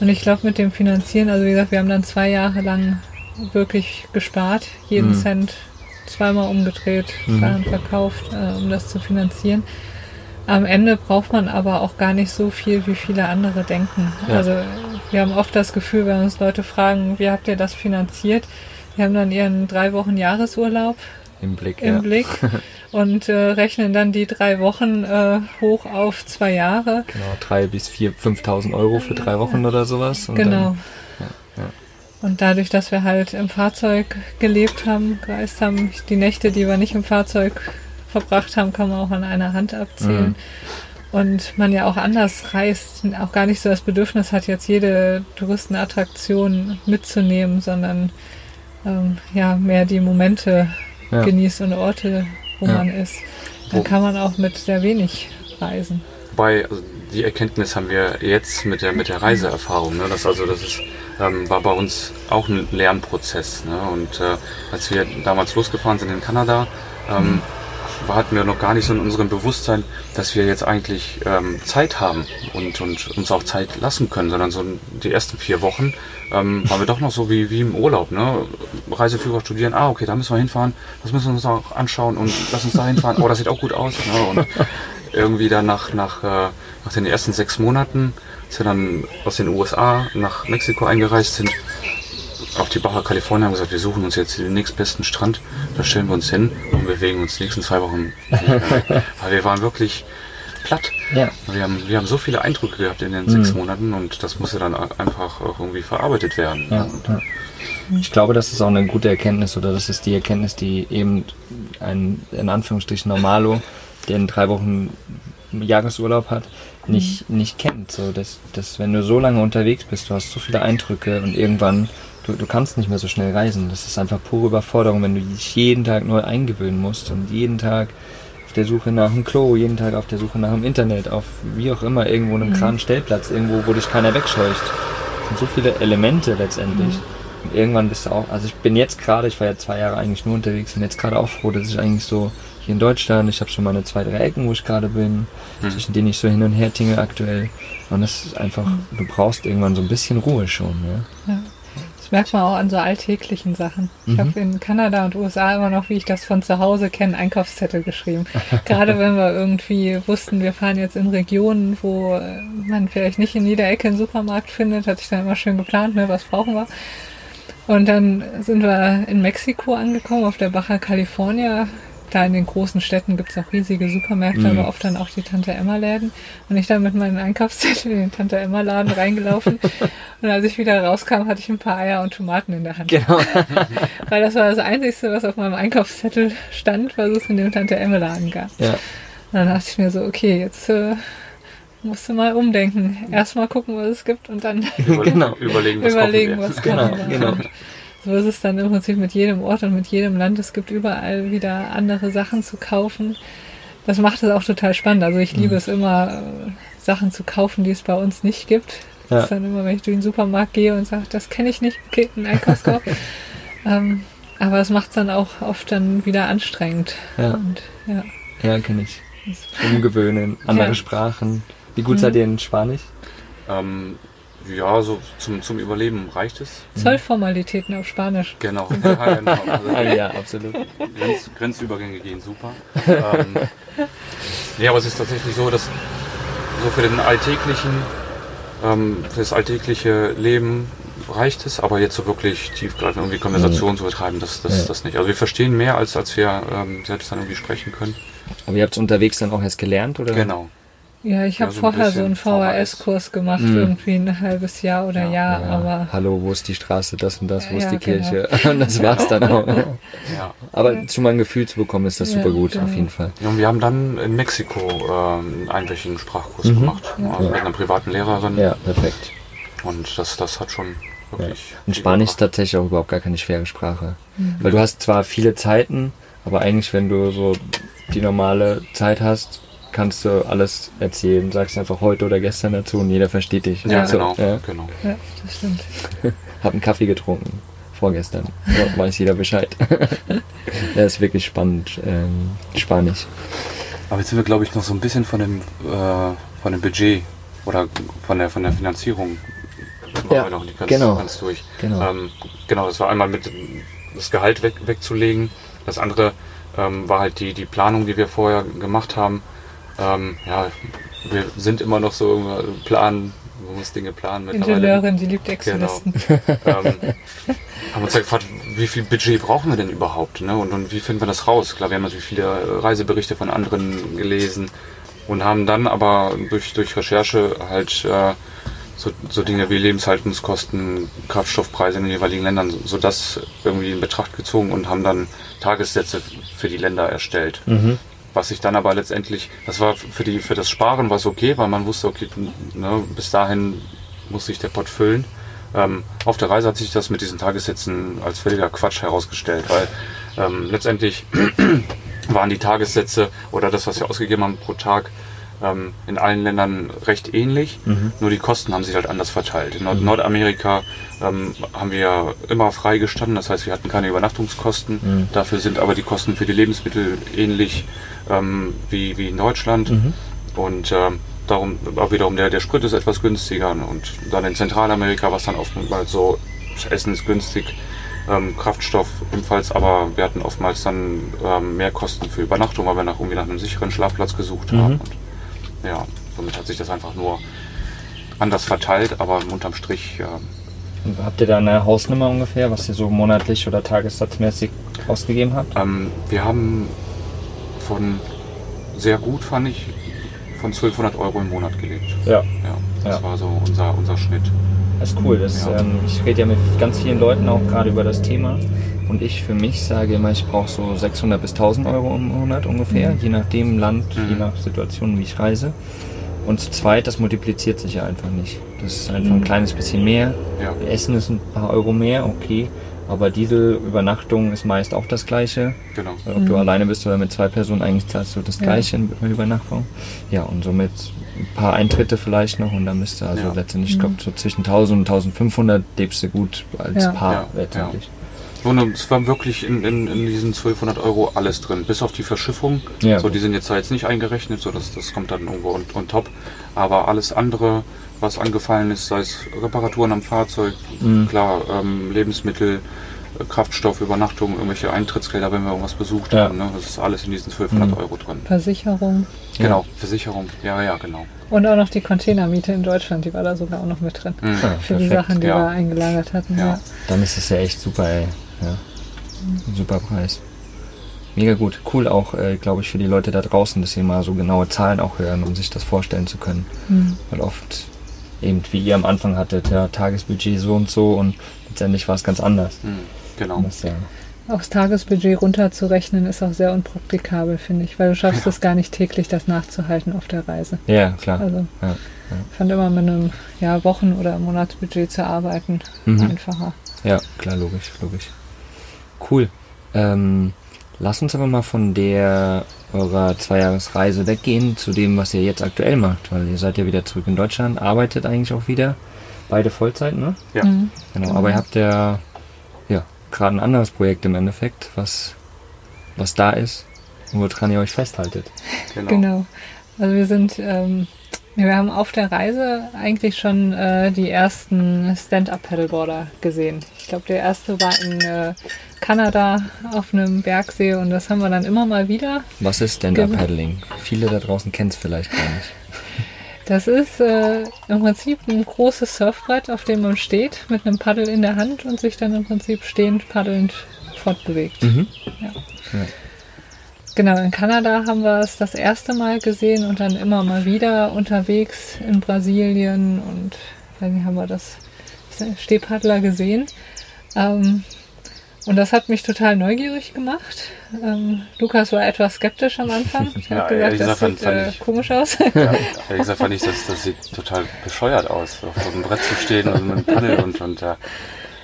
Und ich glaube, mit dem Finanzieren, also wie gesagt, wir haben dann zwei Jahre lang wirklich gespart, jeden Mhm. Cent zweimal umgedreht, Mhm. Sachen verkauft, äh, um das zu finanzieren. Am Ende braucht man aber auch gar nicht so viel, wie viele andere denken. Ja. Also wir haben oft das Gefühl, wenn uns Leute fragen, wie habt ihr das finanziert? Die haben dann ihren drei Wochen Jahresurlaub Im Blick, im ja. Blick und äh, rechnen dann die drei Wochen äh, hoch auf zwei Jahre. Genau, drei bis vier, 5.000 Euro für drei Wochen oder sowas. Und Genau. Dann, ja. Und dadurch, dass wir halt im Fahrzeug gelebt haben, gereist haben, die Nächte, die wir nicht im Fahrzeug verbracht haben, kann man auch an einer Hand abzählen. Mhm. Und man ja auch anders reist, auch gar nicht so das Bedürfnis hat, jetzt jede Touristenattraktion mitzunehmen, sondern ähm, ja, mehr die Momente Ja. genießt und Orte, wo Ja. man ist. Dann Wo- kann man auch mit sehr wenig reisen. Wobei, also die Erkenntnis haben wir jetzt mit der, mit der Reiseerfahrung. Ne? Das, also, das ist, ähm, war bei uns auch ein Lernprozess. Ne? Und äh, als wir damals losgefahren sind in Kanada, ähm, hatten wir noch gar nicht so in unserem Bewusstsein, dass wir jetzt eigentlich ähm, Zeit haben und, und uns auch Zeit lassen können, sondern so die ersten vier Wochen ähm, waren wir doch noch so wie, wie im Urlaub. Ne? Reiseführer studieren, ah, okay, da müssen wir hinfahren, das müssen wir uns auch anschauen und lass uns da hinfahren. Oh, das sieht auch gut aus. Ne? Und irgendwie dann nach, nach, äh, nach den ersten sechs Monaten, als wir dann aus den USA nach Mexiko eingereist sind, auf die Baja California haben gesagt, wir suchen uns jetzt den nächstbesten Strand, da stellen wir uns hin und bewegen uns die nächsten zwei Wochen. nicht mehr weg. Weil wir waren wirklich platt. Ja. Wir haben, wir haben so viele Eindrücke gehabt in den Mhm. sechs Monaten und das musste dann einfach auch irgendwie verarbeitet werden. Ja, ja. Ich glaube, das ist auch eine gute Erkenntnis oder das ist die Erkenntnis, die eben ein in Anführungsstrichen Normalo, der in drei Wochen Jahresurlaub hat, nicht, nicht kennt. So, dass, dass wenn du so lange unterwegs bist, du hast so viele Eindrücke und irgendwann, du, du kannst nicht mehr so schnell reisen. Das ist einfach pure Überforderung, wenn du dich jeden Tag neu eingewöhnen musst und jeden Tag auf der Suche nach einem Klo, jeden Tag auf der Suche nach dem Internet, auf wie auch immer, irgendwo einem kranen Stellplatz, irgendwo, wo dich keiner wegscheucht. Das sind so viele Elemente letztendlich. Und irgendwann bist du auch, also ich bin jetzt gerade, ich war ja zwei Jahre eigentlich nur unterwegs, bin jetzt gerade auch froh, dass ich eigentlich so hier in Deutschland, ich habe schon meine zwei, drei Ecken, wo ich gerade bin, Mhm. zwischen denen ich so hin und her tinge aktuell. Und das ist einfach, du brauchst irgendwann so ein bisschen Ruhe schon. Ja? Ja. Das merkt man auch an so alltäglichen Sachen. Ich Mhm. habe in Kanada und USA immer noch, wie ich das von zu Hause kenne, Einkaufszettel geschrieben. Gerade wenn wir irgendwie wussten, wir fahren jetzt in Regionen, wo äh, man vielleicht nicht in jeder Ecke einen Supermarkt findet, hatte ich dann immer schön geplant, ne, was brauchen wir. Und dann sind wir in Mexiko angekommen, auf der Baja California. Da in den großen Städten gibt es auch riesige Supermärkte, Mhm. aber oft dann auch die Tante-Emma-Läden. Und ich dann mit meinen Einkaufszetteln in den Tante-Emma-Laden reingelaufen. und als ich wieder rauskam, hatte ich ein paar Eier und Tomaten in der Hand. Genau. Weil das war das Einzige, was auf meinem Einkaufszettel stand, was es in dem Tante-Emme-Laden gab. ja. Und dann dachte ich mir so, okay, jetzt äh, musst du mal umdenken. Erstmal gucken, was es gibt und dann über, Genau. Überlegen, was überlegen, was Genau, genau. So ist es dann im Prinzip mit jedem Ort und mit jedem Land. Es gibt überall wieder andere Sachen zu kaufen. Das macht es auch total spannend. Also ich Mhm. liebe es immer, äh, Sachen zu kaufen, die es bei uns nicht gibt. Ja. Das ist dann immer, wenn ich durch den Supermarkt gehe und sage, das kenne ich nicht, okay, ein Einkaufskorb. ähm, aber es macht es dann auch oft dann wieder anstrengend. Ja. Und, ja. Ja, kenne ich. Umgewöhnen, andere Ja. Sprachen. Wie gut seid ihr in Spanisch? Ähm, ja, so zum, zum Überleben reicht es. Zollformalitäten auf Spanisch. Genau. Ja, genau. Also, ja, absolut. Grenz, Grenzübergänge gehen super. ähm, ja, aber es ist tatsächlich so, dass so für den alltäglichen, ähm, für das alltägliche Leben reicht es, aber jetzt so wirklich tiefgreifend irgendwie Konversation zu betreiben, das, das, Ja. das nicht. Also wir verstehen mehr, als, als wir ähm, selbst dann irgendwie sprechen können. Aber ihr habt es unterwegs dann auch erst gelernt, oder? Genau. Ja, ich habe Ja, so vorher so einen VHS-Kurs gemacht, Mhm. irgendwie ein halbes Jahr oder Ja, Jahr, Ja, aber hallo, wo ist die Straße, das und das, wo ist Ja, die genau. Kirche? Und das war's dann auch. Ja. Aber mal ein Gefühl zu bekommen, ist das Ja, super gut, genau. auf jeden Fall. Ja, und wir haben dann in Mexiko ähm, einen einwöchigen Sprachkurs Mhm. gemacht. Ja. Mit einer privaten Lehrerin. Ja, perfekt. Und das, das hat schon wirklich. Und Spanisch ist tatsächlich auch überhaupt gar keine schwere Sprache. Weil du hast zwar viele Zeiten, aber eigentlich, wenn du so die normale Zeit hast, kannst du alles erzählen. Sagst einfach heute oder gestern dazu und jeder versteht dich. Ja, So, genau. ja. genau. ja, das stimmt. Hab einen Kaffee getrunken. Vorgestern. Ja, weiß jeder Bescheid. ja, ist wirklich spannend. Ähm, Spanisch. Aber jetzt sind wir, glaube ich, noch so ein bisschen von dem, äh, von dem Budget oder von der, von der Finanzierung Ja, wir noch nicht ganz, genau. ganz durch. Genau. Ähm, genau, das war einmal mit dem- das Gehalt weg, wegzulegen. Das andere ähm, war halt die, die Planung, die wir vorher gemacht haben. Ähm, ja, wir sind immer noch so im Plan, man muss Dinge planen mittlerweile. Ingenieurin, die liebt Genau. Excel-Listen. ähm, haben uns ja gefragt, wie viel Budget brauchen wir denn überhaupt? Ne? Und, und wie finden wir das raus? Klar, wir haben natürlich viele Reiseberichte von anderen gelesen und haben dann aber durch, durch Recherche halt äh, so, so Dinge wie Lebenshaltungskosten, Kraftstoffpreise in den jeweiligen Ländern, so, so das irgendwie in Betracht gezogen und haben dann Tagessätze für die Länder erstellt. Mhm. Was sich dann aber letztendlich, das war für die für das Sparen war es okay, weil man wusste, okay, ne, bis dahin muss sich der Pott füllen. Ähm, auf der Reise hat sich das mit diesen Tagessätzen als völliger Quatsch herausgestellt, weil ähm, letztendlich waren die Tagessätze oder das, was wir ausgegeben haben pro Tag, ähm, in allen Ländern recht ähnlich, nur die Kosten haben sich halt anders verteilt. In Nord Nordamerika ähm, haben wir immer freigestanden, das heißt, wir hatten keine Übernachtungskosten. Dafür sind aber die Kosten für die Lebensmittel ähnlich ähm, wie, wie in Deutschland. Und ähm, darum, aber wiederum der, der Sprit ist etwas günstiger. Und dann in Zentralamerika war es dann oftmals so, das Essen ist günstig, ähm, Kraftstoff ebenfalls, aber wir hatten oftmals dann ähm, mehr Kosten für Übernachtung, weil wir nach, irgendwie nach einem sicheren Schlafplatz gesucht haben. Und, ja, somit hat sich das einfach nur anders verteilt, aber unterm Strich Und Habt ihr da eine Hausnummer ungefähr, was ihr so monatlich oder tagessatzmäßig ausgegeben habt? Ähm, wir haben von sehr gut, fand ich, von 1200 Euro im Monat gelebt. Ja. Ja, das Ja. war so unser, unser Schnitt. Das ist cool. Das, Ja. ähm, ich rede ja mit ganz vielen Leuten auch gerade über das Thema. Und ich für mich sage immer, ich brauche so 600 bis 1000 Euro im Monat ungefähr, je nachdem Land, je Mhm. nach Situation, wie ich reise. Und zu zweit, das multipliziert sich ja einfach nicht. Das ist einfach ein kleines bisschen mehr. Ja. Essen ist ein paar Euro mehr, okay. Aber Diesel, Übernachtung ist meist auch das gleiche. Genau. Ob du alleine bist oder mit zwei Personen, eigentlich zahlst du das Ja. gleiche in Übernachtung. Ja, und somit ein paar Eintritte vielleicht noch und dann du also Ja. letztendlich, ich glaube, so zwischen 1000 und 1500 lebst du gut als Ja. Paar Ja, letztendlich. Und es war wirklich in, in, in diesen 1200 Euro alles drin, bis auf die Verschiffung. Ja. So, die sind jetzt da jetzt nicht eingerechnet, so das, das kommt dann irgendwo on, on top. Aber alles andere, was angefallen ist, sei es Reparaturen am Fahrzeug, Mhm. klar, ähm, Lebensmittel, äh, Kraftstoff, Übernachtung, irgendwelche Eintrittsgelder, wenn wir irgendwas besucht Ja. haben. Ne? Das ist alles in diesen 1200 Mhm. Euro drin. Versicherung. Genau, Versicherung, ja, ja, genau. Und auch noch die Containermiete in Deutschland, die war da sogar auch noch mit drin. Mhm. Ja, Für die perfekt. Sachen, die ja. wir eingelagert hatten. Ja. Ja. Dann ist es ja echt super, ey. Ja. Ein Super Preis. Mega gut. Cool auch, äh, glaube ich, für die Leute da draußen, dass sie mal so genaue Zahlen auch hören, um sich das vorstellen zu können. Hm. Weil oft eben, wie ihr am Anfang hattet, ja, Tagesbudget so und so und letztendlich war es ganz anders. Mhm. Genau. Das, ja, Auch das Tagesbudget runterzurechnen ist auch sehr unpraktikabel, finde ich, weil du schaffst es gar nicht täglich, das nachzuhalten auf der Reise. ja, klar. Also Ja, ich fand immer mit einem ja, Wochen- oder Monatsbudget zu arbeiten Mhm. einfacher. Ja, klar, logisch, logisch. Cool. Ähm, lass uns aber mal von der eurer Zweijahresreise weggehen zu dem, was ihr jetzt aktuell macht, weil ihr seid ja wieder zurück in Deutschland, arbeitet eigentlich auch wieder, beide Vollzeit, ne? Ja. Mhm. Genau, aber ihr habt ja, ja gerade ein anderes Projekt im Endeffekt, was, was da ist und woran ihr euch festhaltet. Genau. Genau. Also wir sind, ähm, wir haben auf der Reise eigentlich schon äh, die ersten Stand-Up-Paddleboarder gesehen. Ich glaube, der erste war in äh, Kanada auf einem Bergsee und das haben wir dann immer mal wieder. Was ist Stand-Up-Paddling? Viele da draußen kennen es vielleicht gar nicht. Das ist äh, im Prinzip ein großes Surfbrett, auf dem man steht, mit einem Paddel in der Hand und sich dann im Prinzip stehend paddelnd fortbewegt. Mhm. Ja. Ja. Genau, in Kanada haben wir es das erste Mal gesehen und dann immer mal wieder unterwegs in Brasilien und dann haben wir das Stehpaddler gesehen. Ähm, und das hat mich total neugierig gemacht. Ähm, Lukas war etwas skeptisch am Anfang. Ich ja, habe gesagt, das sieht äh, ich, komisch aus. Ja, ehrlich gesagt fand ich, das, das sieht total bescheuert aus, auf so einem Brett zu stehen und mit einem Paddel und, und äh,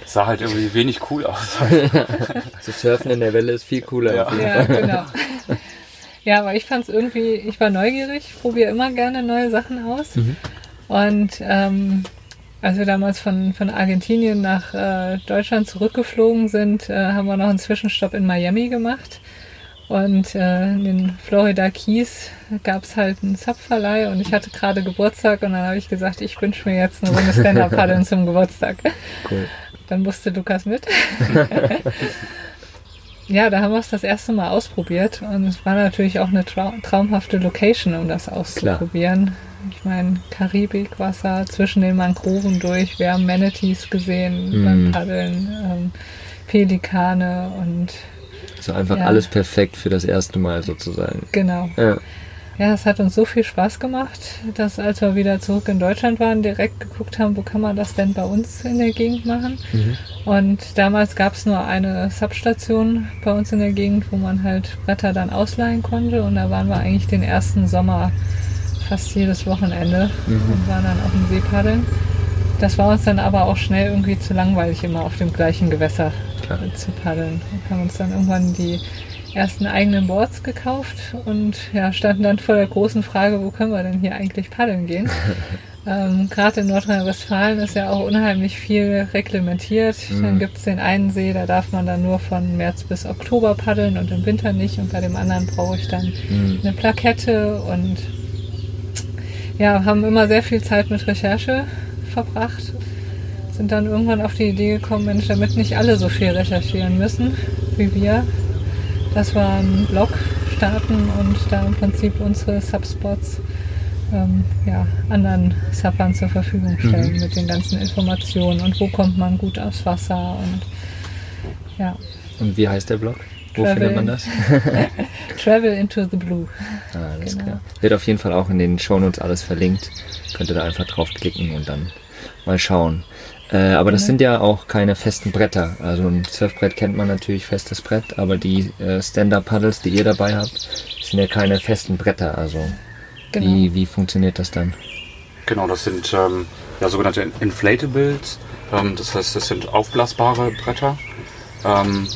sah halt irgendwie wenig cool aus. so surfen in der Welle ist viel cooler. Ja, ja genau. Ja, aber ich fand es irgendwie, ich war neugierig, probiere immer gerne neue Sachen aus. Mhm. Und ähm, als wir damals von, von Argentinien nach äh, Deutschland zurückgeflogen sind, äh, haben wir noch einen Zwischenstopp in Miami gemacht. Und äh, in den Florida Keys gab es halt einen Zapfverleih und ich hatte gerade Geburtstag und dann habe ich gesagt, ich wünsche mir jetzt eine Runde Stand-Up-Paddeln zum Geburtstag. Cool. Dann musste Lukas mit. ja, da haben wir es das erste Mal ausprobiert und es war natürlich auch eine traumhafte Location, um das auszuprobieren. Klar. Ich meine, Karibikwasser zwischen den Mangroven durch. Wir haben Manatees gesehen mm. beim Paddeln, ähm, Pelikane und. So einfach ja. alles perfekt für das erste Mal sozusagen. Genau. Ja. Ja, es hat uns so viel Spaß gemacht, dass als wir wieder zurück in Deutschland waren, direkt geguckt haben, wo kann man das denn bei uns in der Gegend machen. Mhm. Und damals gab es nur eine Substation bei uns in der Gegend, wo man halt Bretter dann ausleihen konnte. Und da waren wir eigentlich den ersten Sommer fast jedes Wochenende mhm. und waren dann auf dem See paddeln. Das war uns dann aber auch schnell irgendwie zu langweilig, immer auf dem gleichen Gewässer Klar. zu paddeln. Wir haben uns dann irgendwann die ersten eigenen Boards gekauft und ja, standen dann vor der großen Frage, wo können wir denn hier eigentlich paddeln gehen? ähm, Gerade in Nordrhein-Westfalen ist ja auch unheimlich viel reglementiert. Mhm. Dann gibt es den einen See, da darf man dann nur von März bis Oktober paddeln und im Winter nicht. Und bei dem anderen brauche ich dann mhm. eine Plakette und ja, haben immer sehr viel Zeit mit Recherche verbracht. Sind dann irgendwann auf die Idee gekommen, Mensch, damit nicht alle so viel recherchieren müssen wie wir, dass wir einen Blog starten und da im Prinzip unsere Subspots ähm, ja, anderen Suppern zur Verfügung stellen mhm. mit den ganzen Informationen und wo kommt man gut aufs Wasser und ja. Und wie heißt der Blog? Wo Travel findet man das? Travel into the Blue. Ah, alles genau. klar. Wird auf jeden Fall auch in den Shownotes alles verlinkt. Könnt ihr da einfach draufklicken und dann mal schauen. Äh, aber das mhm. sind ja auch keine festen Bretter. Also ein Surfbrett kennt man natürlich festes Brett, aber die äh, Stand-Up-Paddles, die ihr dabei habt, sind ja keine festen Bretter. Also genau. wie, wie funktioniert das dann? Genau, das sind ähm, ja, sogenannte Inflatables. Ähm, das heißt, das sind aufblasbare Bretter. Ähm,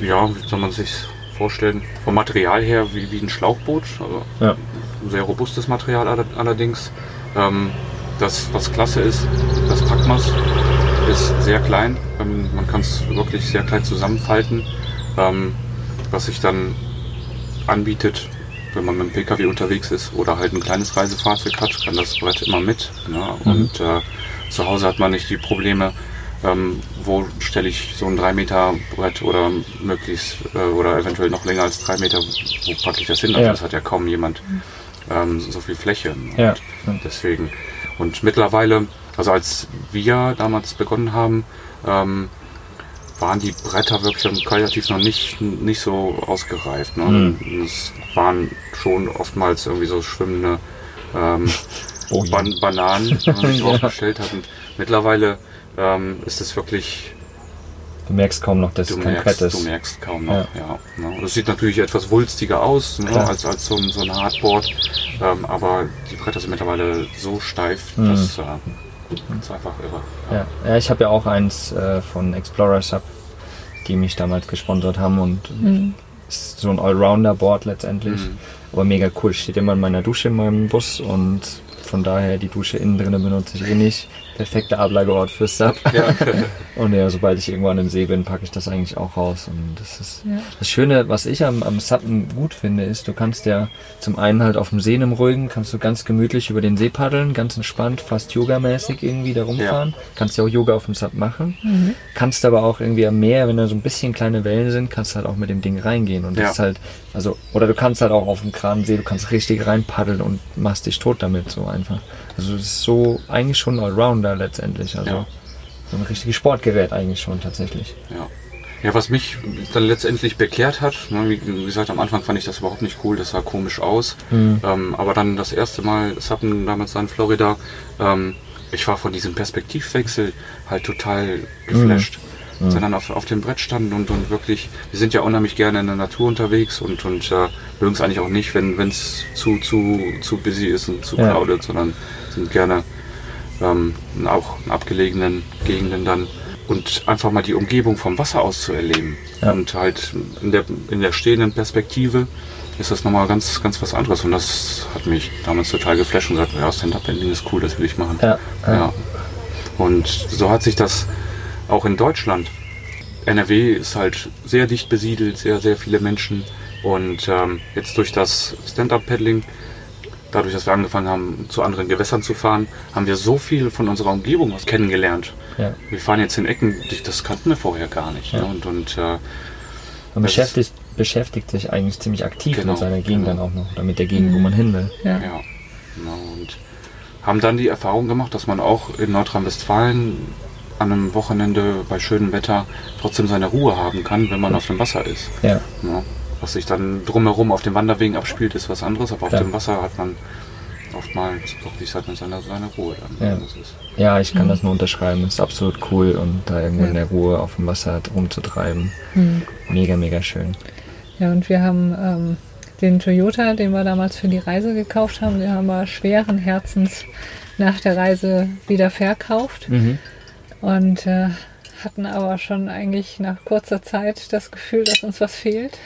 ja, wie soll man sich vorstellen? Vom Material her wie, wie ein Schlauchboot, also ja. sehr robustes Material allerdings. Ähm, das, was klasse ist, das Packmaß ist sehr klein. Ähm, man kann es wirklich sehr klein zusammenfalten. Ähm, was sich dann anbietet, wenn man mit dem Pkw unterwegs ist oder halt ein kleines Reisefahrzeug hat, kann das Brett immer mit. Ne? Mhm. Und äh, zu Hause hat man nicht die Probleme, ähm, wo stelle ich so ein 3 Meter Brett oder möglichst äh, oder eventuell noch länger als 3 Meter, wo packe ich das hin? Also ja. das hat ja kaum jemand ähm, so viel Fläche. Ja. deswegen. Und mittlerweile, also als wir damals begonnen haben, ähm, waren die Bretter wirklich qualitativ noch nicht, nicht so ausgereift. Ne? Mhm. Es waren schon oftmals irgendwie so schwimmende ähm, oh, Ban Bananen, die man sich ja. aufgestellt hat. Und mittlerweile ähm, ist es wirklich. Du merkst kaum noch, dass es kein merkst, Brett ist. Du merkst kaum noch, ja. ja ne? Das sieht natürlich etwas wulstiger aus ne, als, als so ein, so ein Hardboard, ähm, aber die Bretter sind mittlerweile so steif, mhm. dass äh, das ist einfach irre. Ja, ja. ja ich habe ja auch eins äh, von Explorer Sub, die mich damals gesponsert haben und mhm. ist so ein Allrounder-Board letztendlich. Mhm. Aber mega cool. Steht immer in meiner Dusche in meinem Bus und von daher die Dusche innen drinnen benutze ich eh nicht perfekter Ablageort für Sub. Ja. und ja, sobald ich irgendwann im See bin, packe ich das eigentlich auch raus. Und das ist ja. das Schöne, was ich am, am Suppen gut finde, ist, du kannst ja zum einen halt auf dem See im Ruhigen, kannst du ganz gemütlich über den See paddeln, ganz entspannt, fast yogamäßig irgendwie da rumfahren. Ja. Kannst ja auch Yoga auf dem Sub machen. Mhm. Kannst aber auch irgendwie am Meer, wenn da so ein bisschen kleine Wellen sind, kannst du halt auch mit dem Ding reingehen. Und das ist halt, also, oder du kannst halt auch auf dem Kransee, du kannst richtig rein paddeln und machst dich tot damit, so einfach. Also es ist so eigentlich schon Allrounder letztendlich. Also ja. so ein richtiges Sportgerät eigentlich schon tatsächlich. Ja. Ja, was mich dann letztendlich bekehrt hat, ne, wie gesagt, am Anfang fand ich das überhaupt nicht cool, das sah komisch aus. Mhm. Ähm, aber dann das erste Mal, Sappen damals in Florida, ähm, ich war von diesem Perspektivwechsel halt total geflasht. Mhm. Sondern auf, auf dem Brett standen und, und wirklich, wir sind ja unheimlich gerne in der Natur unterwegs und, und äh, mögen es eigentlich auch nicht, wenn es zu, zu, zu busy ist und zu ja. crowded, sondern sind gerne ähm, auch in abgelegenen Gegenden dann und einfach mal die Umgebung vom Wasser aus zu erleben. Ja. Und halt in der, in der stehenden Perspektive ist das nochmal ganz, ganz was anderes. Und das hat mich damals total geflasht und gesagt, ja, Stand-Up-Ending ist cool, das will ich machen. Ja, ja. ja. Und so hat sich das auch in Deutschland. NRW ist halt sehr dicht besiedelt, sehr, sehr viele Menschen. Und ähm, jetzt durch das Stand-Up-Paddling dadurch, dass wir angefangen haben, zu anderen Gewässern zu fahren, haben wir so viel von unserer Umgebung was kennengelernt. Ja. Wir fahren jetzt in Ecken, das kannten wir vorher gar nicht. Ja. Ne? Und, und äh, man beschäftigt, beschäftigt sich eigentlich ziemlich aktiv genau, mit seiner Gegend genau. dann auch noch, oder mit der Gegend, mhm. wo man hin will. Ja. ja. Genau. Und haben dann die Erfahrung gemacht, dass man auch in Nordrhein-Westfalen an einem Wochenende bei schönem Wetter trotzdem seine Ruhe haben kann, wenn man auf dem Wasser ist. Ja. Was sich dann drumherum auf den Wanderwegen abspielt, ist was anderes, aber Klar. auf dem Wasser hat man oftmals doch wie gesagt seine, seine Ruhe dann. Ja. ja, ich kann mhm. das nur unterschreiben. Es ist absolut cool und da irgendwo ja. in der Ruhe auf dem Wasser rumzutreiben. Mhm. Mega, mega schön. Ja, und wir haben ähm, den Toyota, den wir damals für die Reise gekauft haben, den haben wir schweren Herzens nach der Reise wieder verkauft. Mhm. Und äh, hatten aber schon eigentlich nach kurzer Zeit das Gefühl, dass uns was fehlt.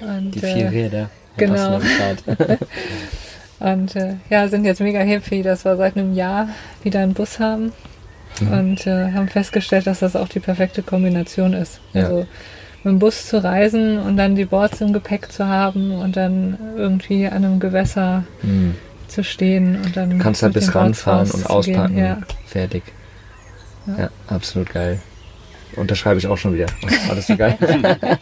Ja. Und, die vier äh, Räder. Genau. und äh, ja, sind jetzt mega happy, dass wir seit einem Jahr wieder einen Bus haben. Mhm. Und äh, haben festgestellt, dass das auch die perfekte Kombination ist. Ja. Also mit dem Bus zu reisen und dann die Boards im Gepäck zu haben und dann irgendwie an einem Gewässer mhm. zu stehen und dann. Du kannst halt bis ranfahren und auspacken. Ja. Fertig. Ja. ja, absolut geil. Unterschreibe ich auch schon wieder. Alles so geil.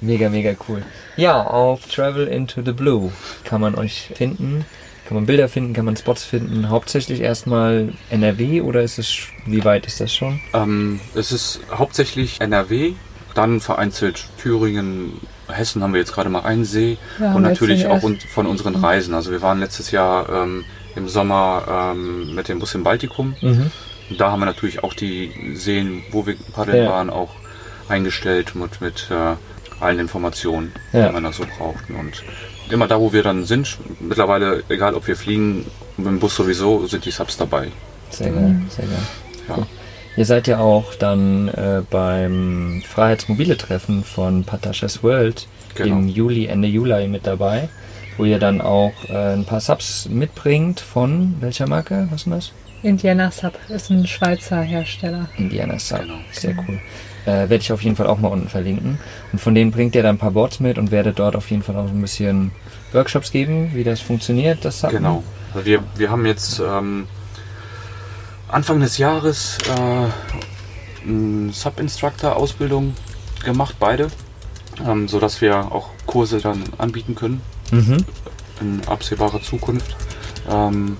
mega, mega cool. Ja, auf Travel into the Blue kann man euch finden. Kann man Bilder finden, kann man Spots finden. Hauptsächlich erstmal NRW oder ist es, wie weit ist das schon? Ähm, es ist hauptsächlich NRW, dann vereinzelt Thüringen, Hessen haben wir jetzt gerade mal einen See ja, und natürlich auch von unseren Reisen. Also wir waren letztes Jahr ähm, im Sommer ähm, mit dem Bus im Baltikum. Mhm. Und da haben wir natürlich auch die Seen, wo wir paddeln ja. waren, auch eingestellt mit, mit äh, allen Informationen, ja. die man da so braucht. Und immer da, wo wir dann sind, mittlerweile, egal ob wir fliegen, mit dem Bus sowieso, sind die Subs dabei. Sehr geil, sehr geil. Ja. Ihr seid ja auch dann äh, beim Freiheitsmobile-Treffen von Patashas World genau. im Juli, Ende Juli mit dabei, wo ihr dann auch äh, ein paar Subs mitbringt von welcher Marke? Was ist denn das? Indiana Sub ist ein Schweizer Hersteller. Indiana Sub, genau. sehr cool. Äh, Werde ich auf jeden Fall auch mal unten verlinken. Und von denen bringt ihr dann ein paar Boards mit und werdet dort auf jeden Fall auch ein bisschen Workshops geben, wie das funktioniert, das Sub. Genau. Also wir, wir haben jetzt ähm, Anfang des Jahres äh, eine Sub-Instructor-Ausbildung gemacht, beide, ähm, sodass wir auch Kurse dann anbieten können mhm. in absehbarer Zukunft. Ähm,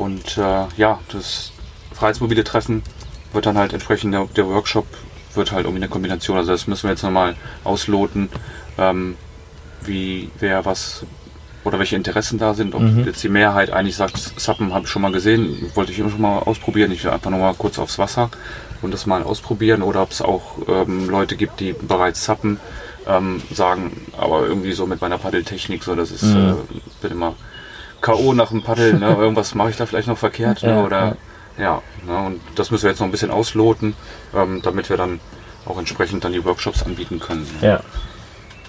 und äh, ja, das Freiheitsmobile Treffen wird dann halt entsprechend der, der, Workshop wird halt irgendwie eine Kombination. Also das müssen wir jetzt nochmal ausloten, ähm, wie wer was oder welche Interessen da sind. Ob mhm. jetzt die Mehrheit eigentlich sagt, Sappen habe ich schon mal gesehen, wollte ich immer schon mal ausprobieren. Ich will einfach nochmal kurz aufs Wasser und das mal ausprobieren. Oder ob es auch ähm, Leute gibt, die bereits Sappen ähm, sagen, aber irgendwie so mit meiner Paddeltechnik, so das ist, mhm. äh, bin immer K.O. nach dem Paddeln, ne? irgendwas mache ich da vielleicht noch verkehrt ne? oder ja, ne? und das müssen wir jetzt noch ein bisschen ausloten, ähm, damit wir dann auch entsprechend dann die Workshops anbieten können. Ne? Ja.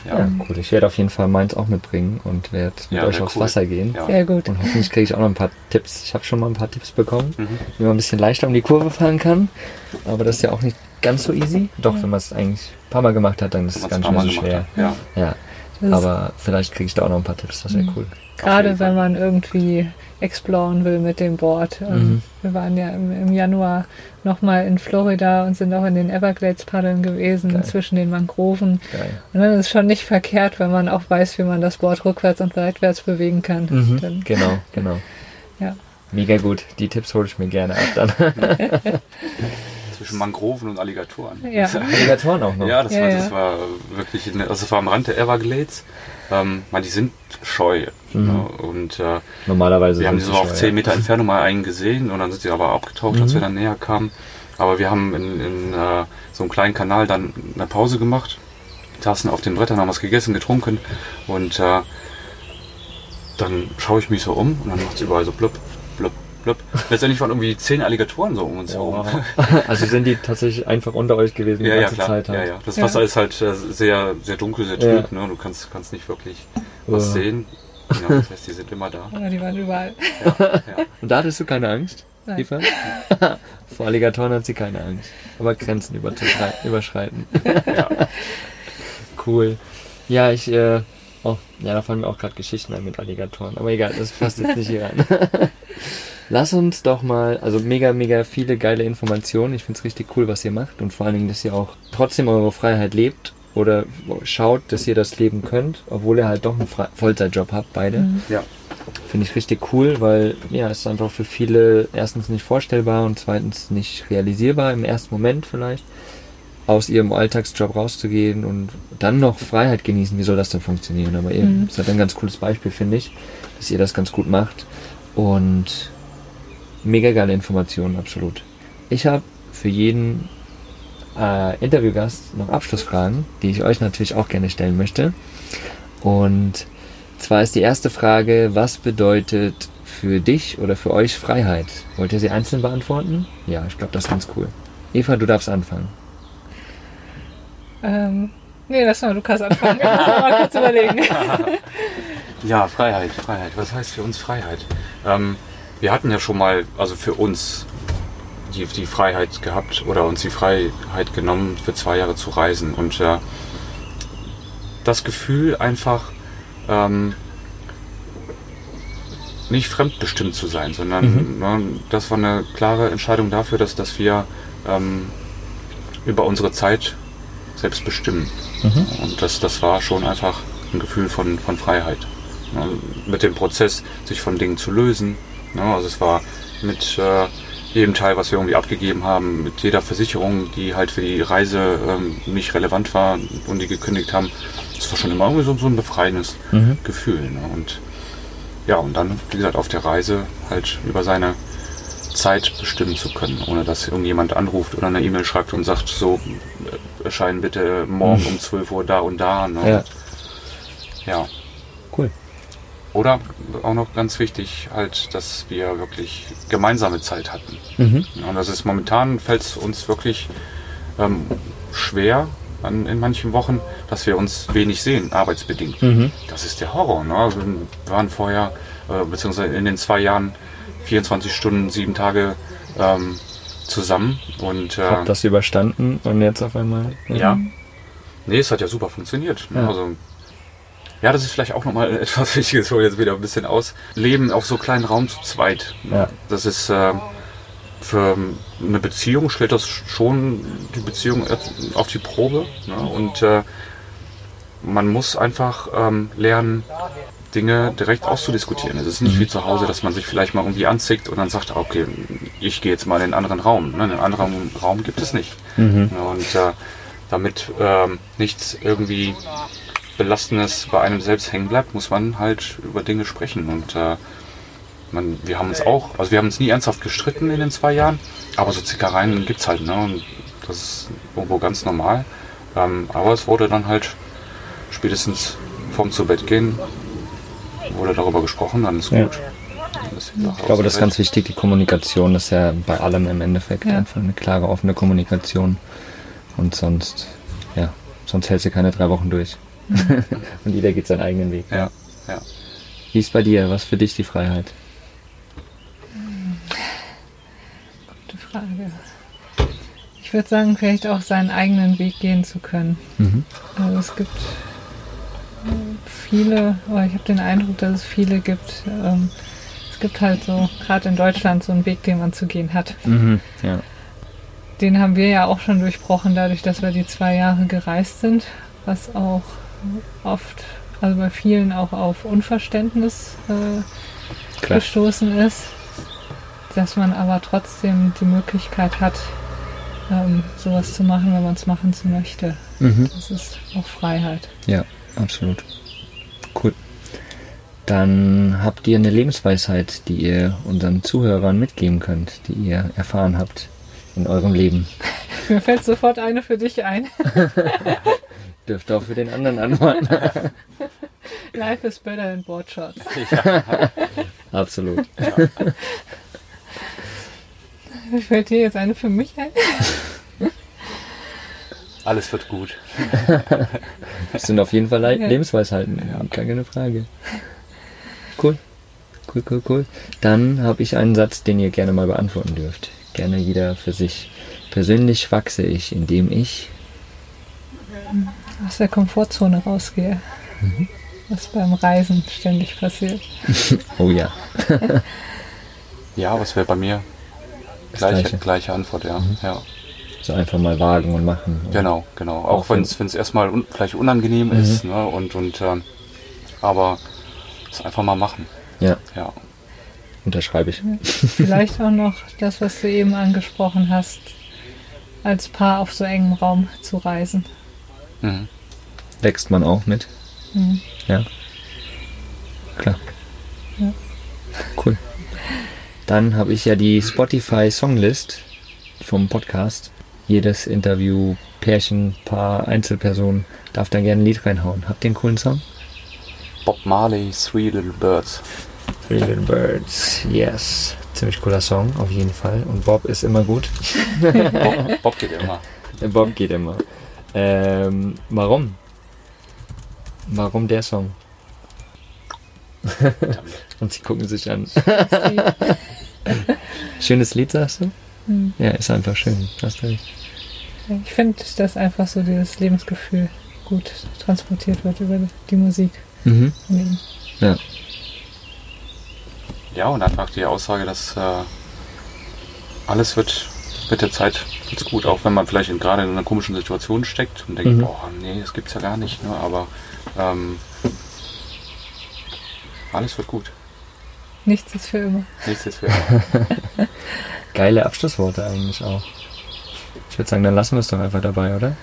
Ja. ja, gut. Ich werde auf jeden Fall meins auch mitbringen und werde mit ja, euch aufs cool. Wasser gehen. Ja. Sehr gut. Und hoffentlich kriege ich auch noch ein paar Tipps. Ich habe schon mal ein paar Tipps bekommen, mhm. wie man ein bisschen leichter um die Kurve fahren kann. Aber das ist ja auch nicht ganz so easy. Doch, wenn man es eigentlich ein paar Mal gemacht hat, dann ist es ganz schön schwer. Ja. ja. Aber vielleicht kriege ich da auch noch ein paar Tipps. Das wäre mhm. cool. Gerade wenn man irgendwie exploren will mit dem Board. Mhm. Wir waren ja im, im Januar nochmal in Florida und sind auch in den Everglades paddeln gewesen, Geil. zwischen den Mangroven. Geil. Und dann ist es schon nicht verkehrt, wenn man auch weiß, wie man das Board rückwärts und seitwärts bewegen kann. Mhm. Genau, genau. ja. Mega gut. Die Tipps hole ich mir gerne ab dann. zwischen Mangroven und Alligatoren. Ja. Alligatoren auch noch. Ja, das, Ja, war, ja. das war wirklich, eine, also es war am Rand der Everglades. Ähm, man, die sind scheu. Mhm. Ne? Und äh, Normalerweise wir haben die sind so sie auf scheu, 10 ja. Meter Entfernung mal einen gesehen und dann sind sie aber abgetaucht, als Mhm. wir dann näher kamen. Aber wir haben in, in äh, so einem kleinen Kanal dann eine Pause gemacht, saßen auf den Brettern, haben was gegessen, getrunken und äh, dann schaue ich mich so um und dann macht es überall so blub, blub. Letztendlich waren irgendwie 10 Alligatoren so um uns herum. Also sind die tatsächlich einfach unter euch gewesen die Ja, ja, ganze klar. Zeit Ja, halt. ja. Das Ja. Wasser ist halt äh, sehr, sehr dunkel, sehr Ja. trüb. Ne? Du kannst, kannst nicht wirklich was Ja. sehen. Genau, das heißt, die sind immer da. Aber die waren überall. Ja. Und da hattest du keine Angst, Nein. Eva? Vor Alligatoren hat sie keine Angst. Aber Grenzen überschreiten. Ja. Cool. Ja, ich, äh, ja, da fallen mir auch gerade Geschichten ein mit Alligatoren. Aber egal, das passt jetzt nicht hier rein. Lass uns doch mal, also mega, mega viele geile Informationen. Ich find's richtig cool, was ihr macht. Und vor allen Dingen, dass ihr auch trotzdem eure Freiheit lebt. Oder schaut, dass ihr das leben könnt, obwohl ihr halt doch einen Fre Vollzeitjob habt, beide. Mhm. ja. Finde ich richtig cool, weil ja, es ist einfach für viele erstens nicht vorstellbar und zweitens nicht realisierbar im ersten Moment vielleicht, aus ihrem Alltagsjob rauszugehen und dann noch Freiheit genießen. Wie soll das denn funktionieren? Aber ihr Mhm. seid ein ganz cooles Beispiel, finde ich, dass ihr das ganz gut macht und mega geile Informationen, absolut. Ich habe für jeden äh, Interviewgast noch Abschlussfragen, die ich euch natürlich auch gerne stellen möchte. Und zwar ist die erste Frage, was bedeutet für dich oder für euch Freiheit? Wollt ihr sie einzeln beantworten? Ja, ich glaube, das ist ganz cool. Eva, du darfst anfangen. Ähm, nee, lass mal Lukas anfangen. Lass mal kurz überlegen. ja, Freiheit, Freiheit. Was heißt für uns Freiheit? Ähm, wir hatten ja schon mal, also für uns, die, die Freiheit gehabt oder uns die Freiheit genommen, für zwei Jahre zu reisen. Und äh, das Gefühl einfach ähm, nicht fremdbestimmt zu sein, sondern ne, das war eine klare Entscheidung dafür, dass, dass wir ähm, über unsere Zeit selbst bestimmen. Und das, das war schon einfach ein Gefühl von, von Freiheit. Ne, mit dem Prozess, sich von Dingen zu lösen. Ne, also es war mit äh, jedem Teil, was wir irgendwie abgegeben haben, mit jeder Versicherung, die halt für die Reise ähm, nicht relevant war und die gekündigt haben, das war schon immer irgendwie so, so ein befreiendes Mhm. Gefühl. Ne? Und ja, und dann, wie gesagt, auf der Reise halt über seine Zeit bestimmen zu können, ohne dass irgendjemand anruft oder eine E-Mail schreibt und sagt, so, äh, erscheinen bitte morgen um 12 Uhr da und da. Ne? Ja. ja. Cool. Oder auch noch ganz wichtig, halt, dass wir wirklich gemeinsame Zeit hatten. Mhm. Und das ist momentan fällt es uns wirklich ähm, schwer an, in manchen Wochen, dass wir uns wenig sehen, arbeitsbedingt. Mhm. Das ist der Horror. Ne? Wir waren vorher, äh, beziehungsweise in den zwei Jahren, 24 Stunden, sieben Tage ähm, zusammen. Und äh, Hab das überstanden und jetzt auf einmal. ja. Nee, es hat ja super funktioniert. Ne? Ja. Also, ja, das ist vielleicht auch nochmal etwas Wichtiges, wo wir jetzt wieder ein bisschen aus. Leben auf so kleinen Raum zu zweit. Ja. Das ist äh, für eine Beziehung stellt das schon die Beziehung auf die Probe. Ne? Und äh, man muss einfach ähm, lernen, Dinge direkt auszudiskutieren. Es ist nicht wie zu Hause, dass man sich vielleicht mal irgendwie anzickt und dann sagt, okay, ich gehe jetzt mal in einen anderen Raum. Ne? Einen anderen Raum gibt es nicht. Mhm. Und äh, damit ähm, nichts irgendwie Belastendes bei einem selbst hängen bleibt, muss man halt über Dinge sprechen. Und äh, man, wir haben uns auch, also wir haben uns nie ernsthaft gestritten in den zwei Jahren, aber so Zickereien gibt es halt. Ne? Und das ist irgendwo ganz normal. Ähm, aber es wurde dann halt spätestens vorm zu Bett gehen, wurde darüber gesprochen, dann ist Ja. gut. Ist Sache Ich glaube, das ist ganz wichtig. Die Kommunikation ist ja bei allem im Endeffekt Ja. einfach eine klare, offene Kommunikation. Und sonst, ja, sonst hältst du keine drei Wochen durch. und jeder geht seinen eigenen Weg. Ja, ja. Wie ist bei dir? Was für dich die Freiheit? Gute Frage. Ich würde sagen, vielleicht auch seinen eigenen Weg gehen zu können. Mhm. Also es gibt viele, oder ich habe den Eindruck, dass es viele gibt. Ähm, es gibt halt so, gerade in Deutschland, so einen Weg, den man zu gehen hat. Mhm. Ja. Den haben wir ja auch schon durchbrochen, dadurch, dass wir die zwei Jahre gereist sind, was auch oft, also bei vielen auch auf Unverständnis äh, gestoßen ist, dass man aber trotzdem die Möglichkeit hat, ähm, sowas zu machen, wenn man es machen möchte. Mhm. Das ist auch Freiheit. Ja, absolut. Cool. Dann habt ihr eine Lebensweisheit, die ihr unseren Zuhörern mitgeben könnt, die ihr erfahren habt in eurem Leben. Mir fällt sofort eine für dich ein. Dürfte auch für den anderen antworten. Life is better in board shots. Absolut. Ja. Fällt dir jetzt eine für mich ein? Alles wird gut. Das sind auf jeden Fall Le ja. Lebensweisheiten, ja. keine Frage. Cool. Cool, cool, cool. Dann habe ich einen Satz, den ihr gerne mal beantworten dürft. Gerne jeder für sich. Persönlich wachse ich, indem ich aus der Komfortzone rausgehe. Mhm. Was beim Reisen ständig passiert. oh ja. ja, was wäre bei mir? Gleiche, gleiche. gleiche Antwort, ja. Mhm. ja. So einfach mal wagen und machen. Genau, genau. Auch, auch wenn es erstmal un, vielleicht unangenehm mhm. ist, ne? Und, und ähm, aber es einfach mal machen. Ja. Ja. Unterschreibe ich. Vielleicht auch noch das, was du eben angesprochen hast, als Paar auf so engem Raum zu reisen. Mhm. Wächst man auch mit? Mhm. Ja. Klar. Ja. Cool. Dann habe ich ja die Spotify Songlist vom Podcast. Jedes Interview, Pärchen, Paar, Einzelperson darf da gerne ein Lied reinhauen. Habt ihr einen coolen Song? Bob Marley, Three Little Birds. Three Little Birds, yes. Ziemlich cooler Song, auf jeden Fall. Und Bob ist immer gut. Bob, Bob geht immer. Bob geht immer. Ähm, warum? Warum der Song? Und sie gucken sich an. Schönes Lied, sagst du? Mhm. Ja, ist einfach schön. Hast recht. Ich finde, dass einfach so dieses Lebensgefühl gut transportiert wird über die Musik. Mhm. Ja. Ja, und einfach die Aussage, dass äh, alles wird mit der Zeit wird's gut, auch wenn man vielleicht in, gerade in einer komischen Situation steckt und denkt, mhm. boah, nee, das gibt's ja gar nicht, ne? aber ähm, alles wird gut. Nichts ist für immer. Nichts ist für immer. Geile Abschlussworte eigentlich auch. Ich würde sagen, dann lassen wir es doch einfach dabei, oder?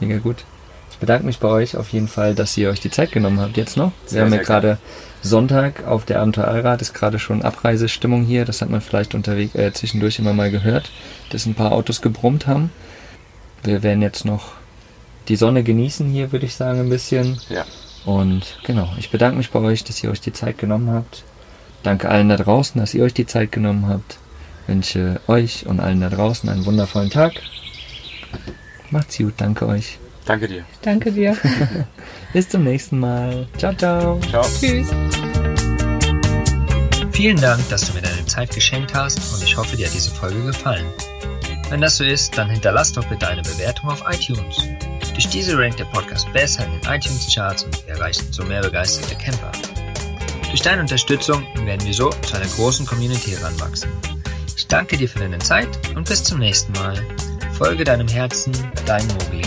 Mega gut. Ich bedanke mich bei euch auf jeden Fall, dass ihr euch die Zeit genommen habt jetzt noch. Sehr, wir haben ja gerade Sonntag auf der Abenteuerrad, ist gerade schon Abreisestimmung hier. Das hat man vielleicht unterwegs äh, zwischendurch immer mal gehört, dass ein paar Autos gebrummt haben. Wir werden jetzt noch die Sonne genießen hier, würde ich sagen, ein bisschen. Ja. Und genau, ich bedanke mich bei euch, dass ihr euch die Zeit genommen habt. Danke allen da draußen, dass ihr euch die Zeit genommen habt. Wünsche euch und allen da draußen einen wundervollen Tag. Macht's gut, danke euch. Danke dir. Danke dir. Bis zum nächsten Mal. Ciao, ciao. Ciao. Tschüss. Vielen Dank, dass du mir deine Zeit geschenkt hast und ich hoffe, dir hat diese Folge gefallen. Wenn das so ist, dann hinterlass doch bitte eine Bewertung auf iTunes. Durch diese rankt der Podcast besser in den iTunes-Charts und wir erreichen so mehr begeisterte Camper. Durch deine Unterstützung werden wir so zu einer großen Community heranwachsen. Ich danke dir für deine Zeit und bis zum nächsten Mal. Folge deinem Herzen, dein Mogli.